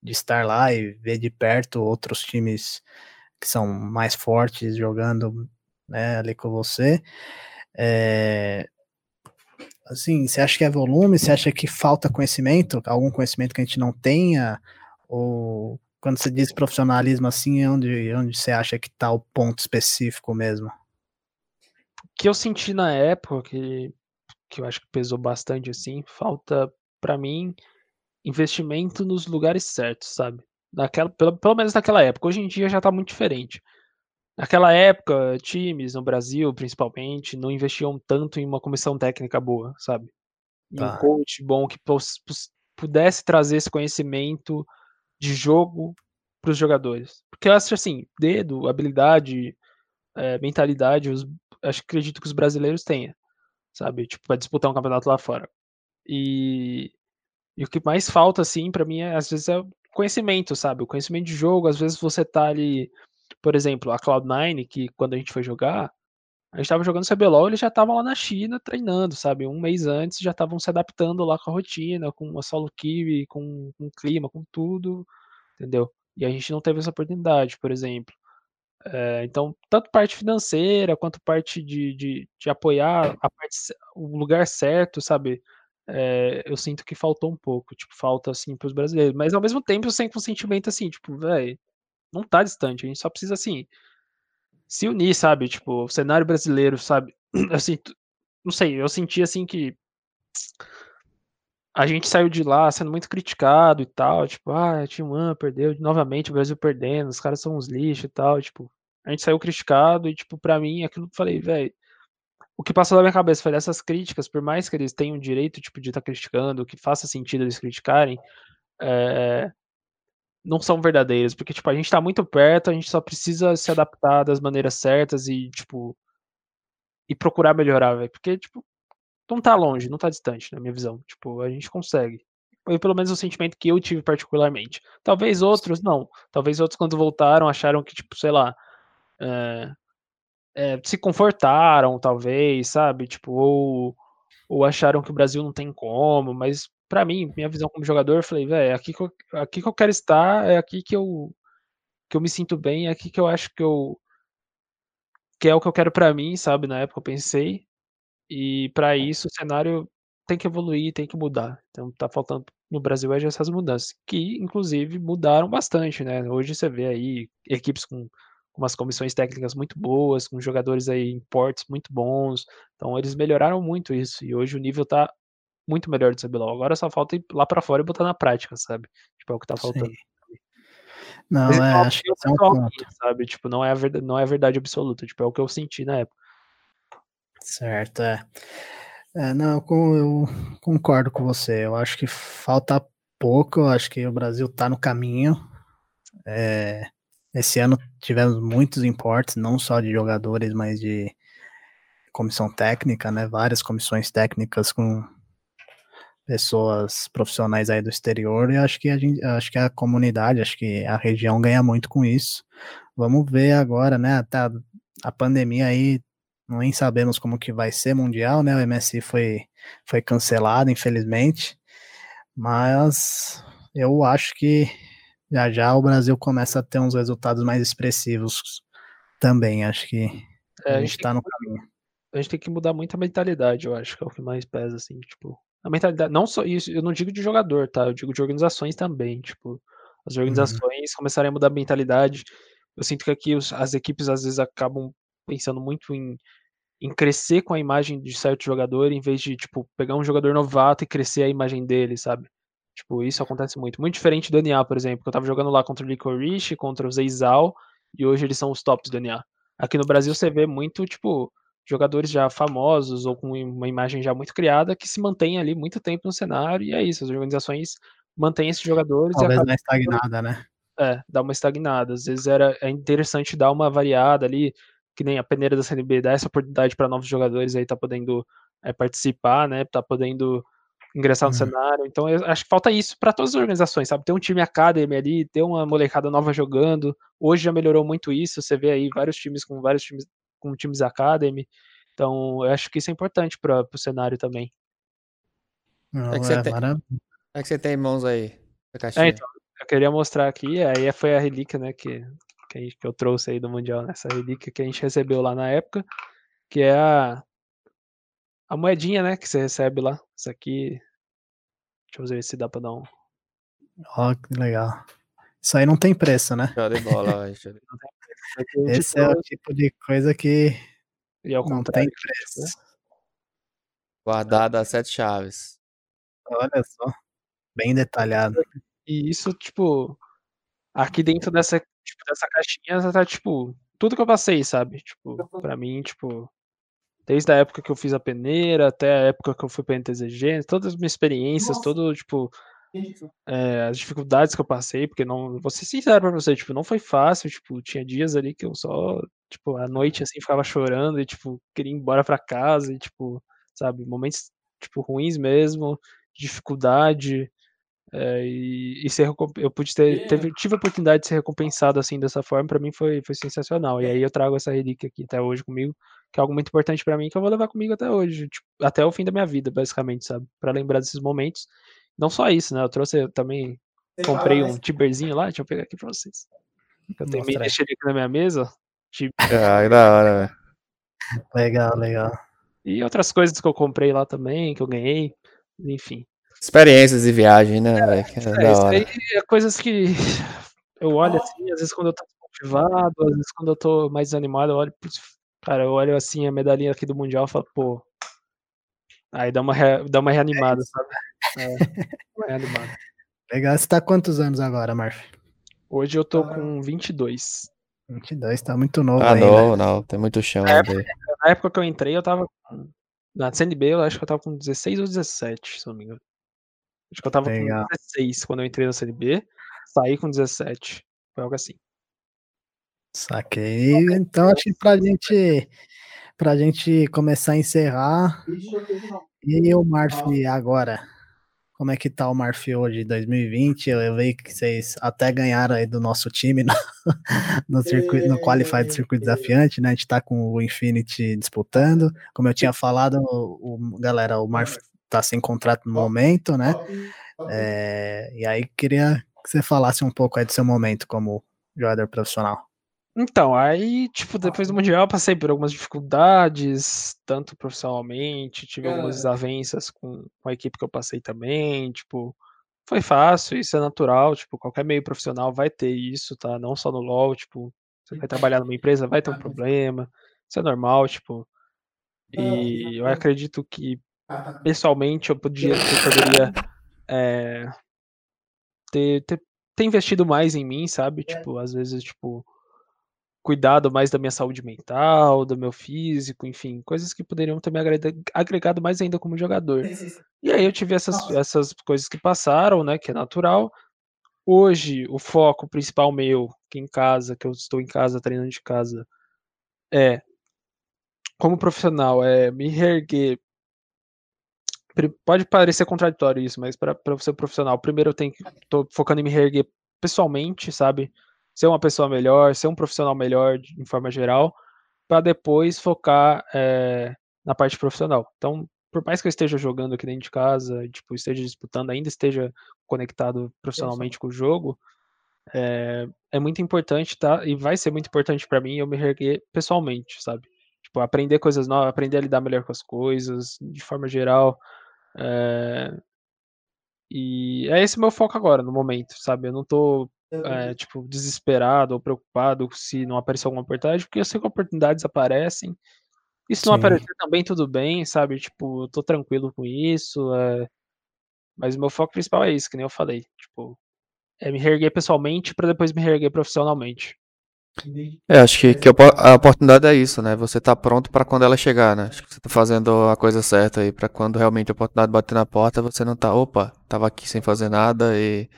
de estar lá e ver de perto outros times que são mais fortes jogando, né, ali com você, eh assim, você acha que é volume, você acha que falta conhecimento, algum conhecimento que a gente não tenha, ou quando você diz profissionalismo, assim, é onde onde você acha que tá o ponto específico mesmo? O que eu senti na época que que eu acho que pesou bastante, assim, falta pra mim investimento nos lugares certos, sabe. Naquela pelo pelo menos naquela época, hoje em dia já tá muito diferente. Naquela época, times no Brasil, principalmente, não investiam tanto em uma comissão técnica boa, sabe? E um Tá. coach bom que pudesse trazer esse conhecimento de jogo para os jogadores. Porque eu acho assim, dedo, habilidade, eh, mentalidade, os, acho que acredito que os brasileiros tenham, sabe? Tipo, para disputar um campeonato lá fora. E, e o que mais falta, assim, para mim, é, às vezes, é conhecimento, sabe? O conhecimento de jogo. Às vezes você tá ali, por exemplo, a Cloud9, que quando a gente foi jogar, a gente tava jogando CBLOL, eles já estavam lá na China treinando, sabe? Um mês antes já estavam se adaptando lá com a rotina, com a solo queue, com, com o clima, com tudo, entendeu? E a gente não teve essa oportunidade, por exemplo. É, então, tanto parte financeira quanto parte de, de, de apoiar parte, o lugar certo, sabe? É, eu sinto que faltou um pouco, tipo, falta assim para os brasileiros. Mas ao mesmo tempo eu sinto um sentimento assim, tipo, velho, não tá distante, a gente só precisa assim se unir, sabe? Tipo, o cenário brasileiro, sabe? Sinto, não sei, eu senti assim que a gente saiu de lá sendo muito criticado e tal, tipo, ah, Team One perdeu novamente, o Brasil perdendo, os caras são uns lixos e tal, tipo, a gente saiu criticado e, tipo, pra mim, aquilo que falei, velho, o que passou na minha cabeça foi dessas críticas, por mais que eles tenham o direito, tipo, de estar criticando, que faça sentido eles criticarem, é, não são verdadeiras, porque, tipo, a gente tá muito perto, a gente só precisa se adaptar das maneiras certas e, tipo, e procurar melhorar, velho, porque, tipo, não tá longe, não tá distante, na minha visão. Tipo, a gente consegue. Foi pelo menos o sentimento que eu tive particularmente. Talvez outros não. Talvez outros, quando voltaram, acharam que, tipo, sei lá. é, é, se confortaram, talvez, sabe? Tipo, ou, ou acharam que o Brasil não tem como. Mas, pra mim, minha visão como jogador, eu falei, velho, é aqui, que eu, aqui que eu quero estar, é aqui que eu, que eu me sinto bem, é aqui que eu acho que eu. que é o que eu quero pra mim, sabe? Na época eu pensei. E para isso o cenário tem que evoluir, tem que mudar. Então tá faltando no Brasil é essas mudanças, que inclusive mudaram bastante, né? Hoje você vê aí equipes com, com umas comissões técnicas muito boas, com jogadores aí em portes muito bons. Então eles melhoraram muito isso e hoje o nível tá muito melhor do CBLOL. Agora só falta ir lá para fora e botar na prática, sabe? Tipo, é o que tá faltando. Sim. Não, Mas é, acho que é um ponto. sabe? Tipo, não é a verdade, não é a verdade absoluta, tipo, é o que eu senti na época. Certo, é. É, não, eu eu concordo com você. Eu acho que falta pouco. Eu acho que o Brasil está no caminho. É, esse ano tivemos muitos importes, não só de jogadores, mas de comissão técnica, né? Várias comissões técnicas com pessoas profissionais aí do exterior. E acho que a gente, acho que a comunidade, acho que a região ganha muito com isso. Vamos ver agora, né? Tá, a pandemia aí nem sabemos como que vai ser mundial, né? O MSI foi, foi cancelado, infelizmente. Mas eu acho que já já o Brasil começa a ter uns resultados mais expressivos também. Acho que É, a gente tá tem no caminho. a gente tem que mudar muito a mentalidade, eu acho que é o que mais pesa, assim, tipo, a mentalidade, não só isso, eu não digo de jogador, tá? Eu digo de organizações também, tipo, as Uhum. organizações começarem a mudar a mentalidade. Eu sinto que aqui os- as equipes às vezes acabam pensando muito em, em crescer com a imagem de certo jogador, em vez de, tipo, pegar um jogador novato e crescer a imagem dele, sabe? Tipo, isso acontece muito. Muito diferente do NA, por exemplo, que eu tava jogando lá contra o Licorice, contra o Zeizal, e hoje eles são os tops do NA. Aqui no Brasil você vê muito, tipo, jogadores já famosos ou com uma imagem já muito criada que se mantém ali muito tempo no cenário, e é isso, as organizações mantêm esses jogadores e Talvez acabam na estagnada, né? é, dar uma estagnada. Às vezes era, é interessante dar uma variada ali, que nem a peneira da CNB dá essa oportunidade para novos jogadores aí tá podendo é, participar, né? Tá podendo ingressar no Uhum. cenário. Então eu acho que falta isso para todas as organizações, sabe? Ter um time academy ali, ter uma molecada nova jogando. Hoje já melhorou muito isso. Você vê aí vários times com vários times com times academy. Então eu acho que isso é importante para o cenário também. Não, É que você é tem-. O que você tem em mãos aí? É, então, eu queria mostrar aqui, aí foi a relíquia, né, que, que, a gente- que eu trouxe aí do Mundial, nessa relíquia que a gente recebeu lá na época, que é a, a moedinha, né, que você recebe lá. Isso aqui, deixa eu ver se dá pra dar um... Ó, que legal. Isso aí não tem preço, né? Show de bola, vai, show de- A Esse é o tipo de coisa que e ao não tem preço. Guardado as sete chaves. Olha só, bem detalhado. E isso, tipo, aqui dentro dessa, tipo, dessa caixinha tá, tipo, tudo que eu passei, sabe? Tipo, pra mim, tipo, desde a época que eu fiz a peneira até a época que eu fui pra NTZG, todas as minhas experiências, todo, tipo, é, as dificuldades que eu passei, porque não, vou ser sincero pra você, tipo, não foi fácil, tipo, tinha dias ali que eu só, tipo, à noite, assim, ficava chorando e, tipo, queria ir embora pra casa e, tipo, sabe, momentos, tipo, ruins mesmo, dificuldade, é, e, e ser, eu pude ter, teve, tive a oportunidade de ser recompensado, assim, dessa forma, pra mim foi, foi sensacional, e aí eu trago essa relíquia aqui até hoje comigo, que é algo muito importante pra mim, que eu vou levar comigo até hoje, tipo, até o fim da minha vida, basicamente, sabe, pra lembrar desses momentos, não só isso, né? Eu trouxe eu também. Comprei um tiberzinho lá, deixa eu pegar aqui pra vocês. Eu tenho meio deixei aqui na minha mesa. Ah, que da hora, velho. Legal, legal. E outras coisas que eu comprei lá também, que eu ganhei. Enfim. Experiências de viagem, né, é, velho? É, é, isso aí é coisas que eu olho assim, às vezes quando eu tô motivado, às vezes quando eu tô mais desanimado, eu olho, cara, eu olho assim a medalhinha aqui do Mundial e falo, pô. Aí dá uma, dá uma reanimada, é sabe? É, animado. Legal. Você tá quantos anos agora, Marf? Hoje eu tô com 22. 22, tá muito novo ah, ainda. não, não, tem muito chão na época, na época, que eu entrei, eu tava na CNB, eu acho que eu tava com 16 ou 17, se não me engano. Acho que eu tava Legal. com 16 quando eu entrei na CNB, saí com 17. Foi algo assim. Saquei. Então acho que pra gente pra gente começar a encerrar. E o Marf agora? como é que tá o Marfil hoje, 2020. Eu, vi que vocês até ganharam aí do nosso time no, no circuito, no Qualified Circuito Desafiante, né? A gente tá com o Infinity disputando. Como eu tinha falado, o, o galera, o Marf tá sem contrato no momento, né? É, e aí queria que você falasse um pouco aí do seu momento como jogador profissional. Então, aí, tipo, depois do Mundial passei por algumas dificuldades, tanto profissionalmente, tive algumas desavenças com, com a equipe que eu passei também, tipo, foi fácil, isso é natural, tipo, qualquer meio profissional vai ter isso, tá? Não só no LoL, tipo, você vai trabalhar numa empresa, vai ter um problema, isso é normal, tipo, e eu acredito que, pessoalmente, eu podia, eu poderia é, ter, ter, ter investido mais em mim, sabe? Tipo, às vezes, tipo, cuidado mais da minha saúde mental, do meu físico, enfim, coisas que poderiam ter me agregado mais ainda como jogador. E aí eu tive essas, essas coisas que passaram, né, que é natural. Hoje, o foco principal meu, que em casa, que eu estou em casa, treinando de casa, é, como profissional, é me reerguer. Pode parecer contraditório isso, mas para ser profissional, primeiro eu tenho que. tô focando em me reerguer pessoalmente, sabe? Ser uma pessoa melhor, ser um profissional melhor de, em forma geral, para depois focar é, na parte profissional. Então, por mais que eu esteja jogando aqui dentro de casa, tipo, esteja disputando, ainda esteja conectado profissionalmente com o jogo, é, é muito importante, tá? E vai ser muito importante para mim eu me reerguer pessoalmente, sabe? Tipo, aprender coisas novas, aprender a lidar melhor com as coisas, de forma geral. É... E é esse meu foco agora, no momento, sabe? Eu não tô é, tipo, desesperado ou preocupado se não aparecer alguma oportunidade, porque eu sei que oportunidades aparecem. E se não Sim. aparecer também, tudo bem, sabe? Tipo, eu tô tranquilo com isso. É... Mas o meu foco principal é isso, que nem eu falei. Tipo, é me reerguer pessoalmente para depois me reerguer profissionalmente. É, acho que, que a oportunidade é isso, né? Você tá pronto para quando ela chegar, né? Acho que você tá fazendo a coisa certa aí, para quando realmente a oportunidade bater na porta, você não tá, opa, tava aqui sem fazer nada e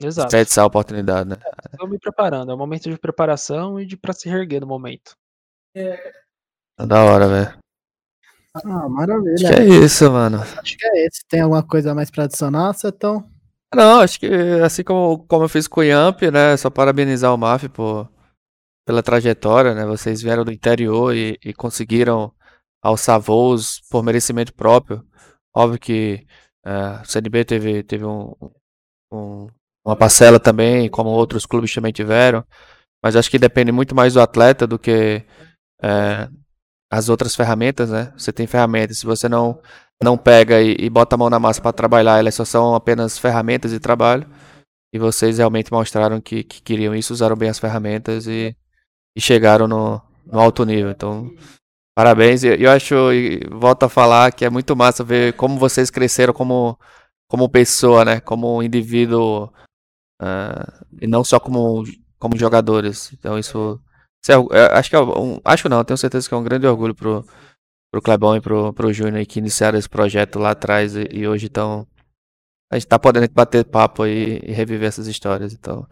Exato. Desperdiçar a oportunidade, né? É, estou me preparando, é um momento de preparação e de pra se reerguer no momento. Tá da hora, velho. Ah, maravilha. Acho que é isso, mano. Acho que é esse. Tem alguma coisa mais pra adicionar, Setão? Não, acho que assim como, como eu fiz com o Yamp, né? Só parabenizar o MAF por, pela trajetória, né? Vocês vieram do interior e, e conseguiram alçar voos por merecimento próprio. Óbvio que uh, o CNB teve, teve um, um, uma parcela também, como outros clubes também tiveram. Mas acho que depende muito mais do atleta do que é, as outras ferramentas, né? Você tem ferramentas, se você não não pega e, e bota a mão na massa para trabalhar, elas só são apenas ferramentas de trabalho. E vocês realmente mostraram que, que queriam isso, usaram bem as ferramentas e, e chegaram no, no alto nível. Então, parabéns. E eu acho, e volto a falar, que é muito massa ver como vocês cresceram como, como pessoa, né? Como indivíduo Uh, e não só como, como jogadores. Então isso é, acho que é um, acho não, tenho certeza que é um grande orgulho pro, pro Clebão e pro, pro Júnior que iniciaram esse projeto lá atrás e, e hoje estão. A gente tá podendo bater papo aí e reviver essas histórias. Então,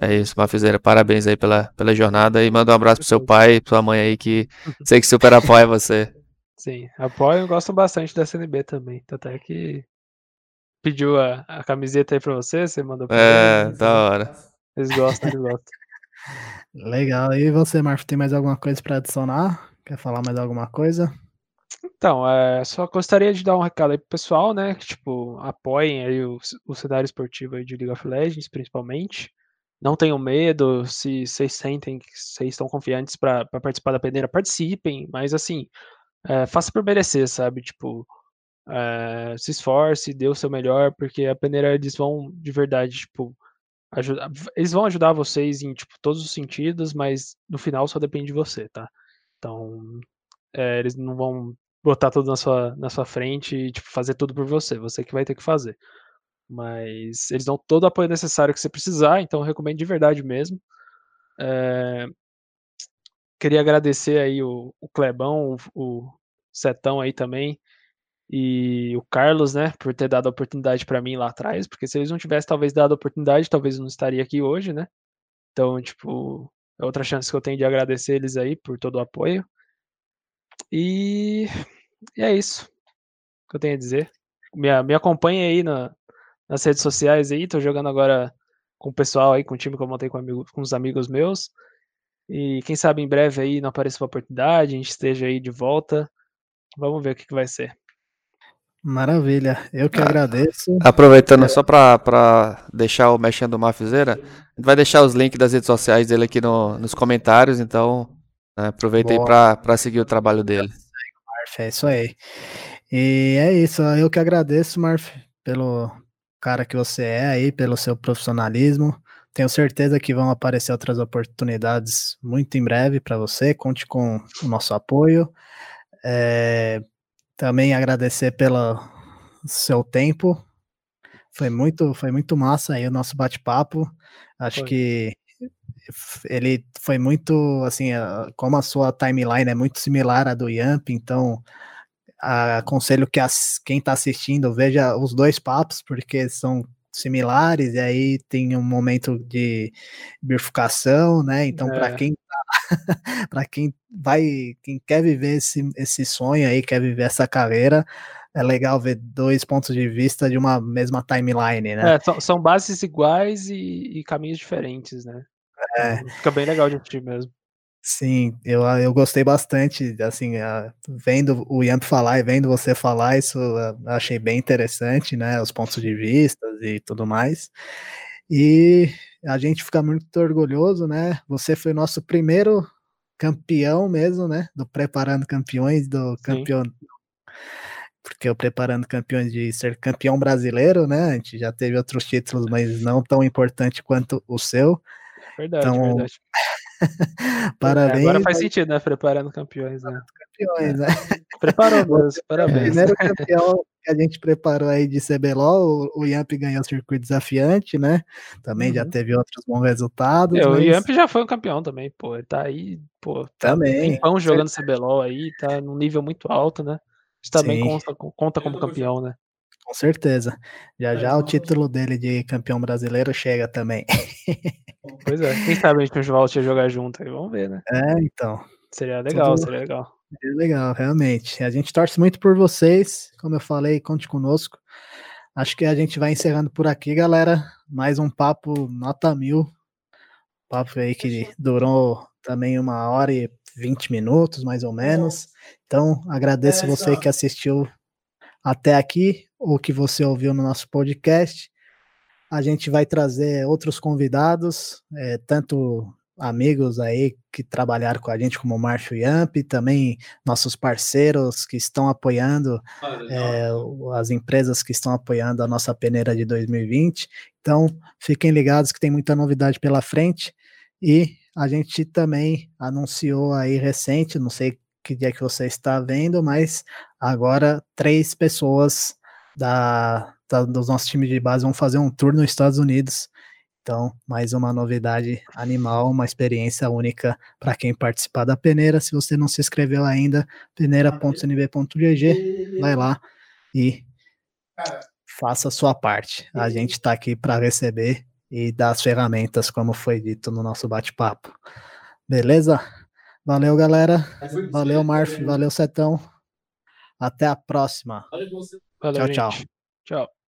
é isso, Mafizeira. Parabéns aí pela, pela jornada e manda um abraço pro seu pai e pra sua mãe aí que sei que super apoia você. Sim, apoio, gosto bastante da CNB também. Até que pediu a, a camiseta aí pra você, você mandou pra É, eles, da hora. Eles gostam, eles gostam. Legal. E você, Marfo, tem mais alguma coisa para adicionar? Quer falar mais alguma coisa? Então, é, só gostaria de dar um recado aí pro pessoal, né? Que, tipo, apoiem aí o, o cenário esportivo aí de League of Legends, principalmente. Não tenham medo, se vocês sentem que vocês estão confiantes para participar da peneira, participem, mas assim, é, faça por merecer, sabe? Tipo, é, se esforce, dê o seu melhor, porque a peneira eles vão de verdade, tipo, ajudar, eles vão ajudar vocês em tipo, todos os sentidos, mas no final só depende de você, tá? Então, é, eles não vão botar tudo na sua, na sua frente e tipo, fazer tudo por você, você que vai ter que fazer. Mas eles dão todo o apoio necessário que você precisar, então eu recomendo de verdade mesmo. É, queria agradecer aí o, o Clebão, o, o Setão aí também, e o Carlos, né, por ter dado a oportunidade para mim lá atrás, porque se eles não tivessem talvez dado a oportunidade, talvez eu não estaria aqui hoje, né? Então, tipo, é outra chance que eu tenho de agradecer eles aí por todo o apoio. E, e é isso que eu tenho a dizer. Me, me acompanhe aí na, nas redes sociais aí, tô jogando agora com o pessoal aí, com o time que eu montei com, amigo, com os amigos meus. E quem sabe em breve aí não apareça uma oportunidade, a gente esteja aí de volta. Vamos ver o que, que vai ser. Maravilha, eu que ah, agradeço. Aproveitando é. só para deixar o Mexendo do Mafizeira, a gente vai deixar os links das redes sociais dele aqui no, nos comentários, então né, aproveita Boa. aí para seguir o trabalho dele. Marf, é isso aí. E é isso, eu que agradeço, Marf, pelo cara que você é aí, pelo seu profissionalismo. Tenho certeza que vão aparecer outras oportunidades muito em breve para você. Conte com o nosso apoio. É, também agradecer pelo seu tempo. Foi muito, foi muito massa aí o nosso bate-papo. Acho foi. que ele foi muito assim, como a sua timeline é muito similar à do Yamp, então aconselho que as, quem está assistindo veja os dois papos, porque são similares, e aí tem um momento de bifurcação, né? Então, é. para quem para quem vai, quem quer viver esse, esse sonho aí, quer viver essa carreira, é legal ver dois pontos de vista de uma mesma timeline, né? É, são, são, bases iguais e, e, caminhos diferentes, né? É. Então, fica bem legal de assistir mesmo. Sim, eu, eu gostei bastante, assim, vendo o Yamp falar e vendo você falar, isso achei bem interessante, né, os pontos de vista e tudo mais. E a gente fica muito orgulhoso, né? Você foi nosso primeiro campeão mesmo, né? Do Preparando Campeões, do campeão. Porque o Preparando Campeões de ser campeão brasileiro, né? A gente já teve outros títulos, mas não tão importante quanto o seu. Verdade, então, verdade. Parabéns. É, agora faz sentido, né? Preparando campeões, né? Campeões, né? Preparou mesmo, parabéns. Primeiro campeão que a gente preparou aí de CBLOL, o, Yamp ganhou o circuito desafiante, né? Também uhum. já teve outros bons resultados. É, mas... O Yamp já foi um campeão também, pô. Ele tá aí, pô. Tá também. Tempão jogando CBLOL aí, tá num nível muito alto, né? Isso também conta, conta como campeão, né? Com certeza. Já já o título dele de campeão brasileiro chega também. Pois é. Quem sabe a gente volte a jogar junto aí, vamos ver, né? É, então. Seria legal, Tudo... seria legal. É legal, realmente. A gente torce muito por vocês. Como eu falei, conte conosco. Acho que a gente vai encerrando por aqui, galera. Mais um papo nota mil. Papo aí que durou também uma hora e vinte minutos, mais ou menos. Então, agradeço é, você que assistiu até aqui, ou que você ouviu no nosso podcast. A gente vai trazer outros convidados, é, tanto amigos aí que trabalharam com a gente, como o Márcio Yamp, também nossos parceiros que estão apoiando, é, as empresas que estão apoiando a nossa peneira de 2020. Então, fiquem ligados que tem muita novidade pela frente. E a gente também anunciou aí recente, não sei que dia que você está vendo, mas agora três pessoas da, da, dos nossos times de base vão fazer um tour nos Estados Unidos Então, mais uma novidade animal, uma experiência única para quem participar da peneira. Se você não se inscreveu ainda, peneira.cnb.gg, vai lá e faça a sua parte. A gente está aqui para receber e dar as ferramentas, como foi dito no nosso bate-papo. Beleza? Valeu, galera. Valeu, Marf. Valeu, Setão. Até a próxima. Valeu, Tchau, tchau. Tchau.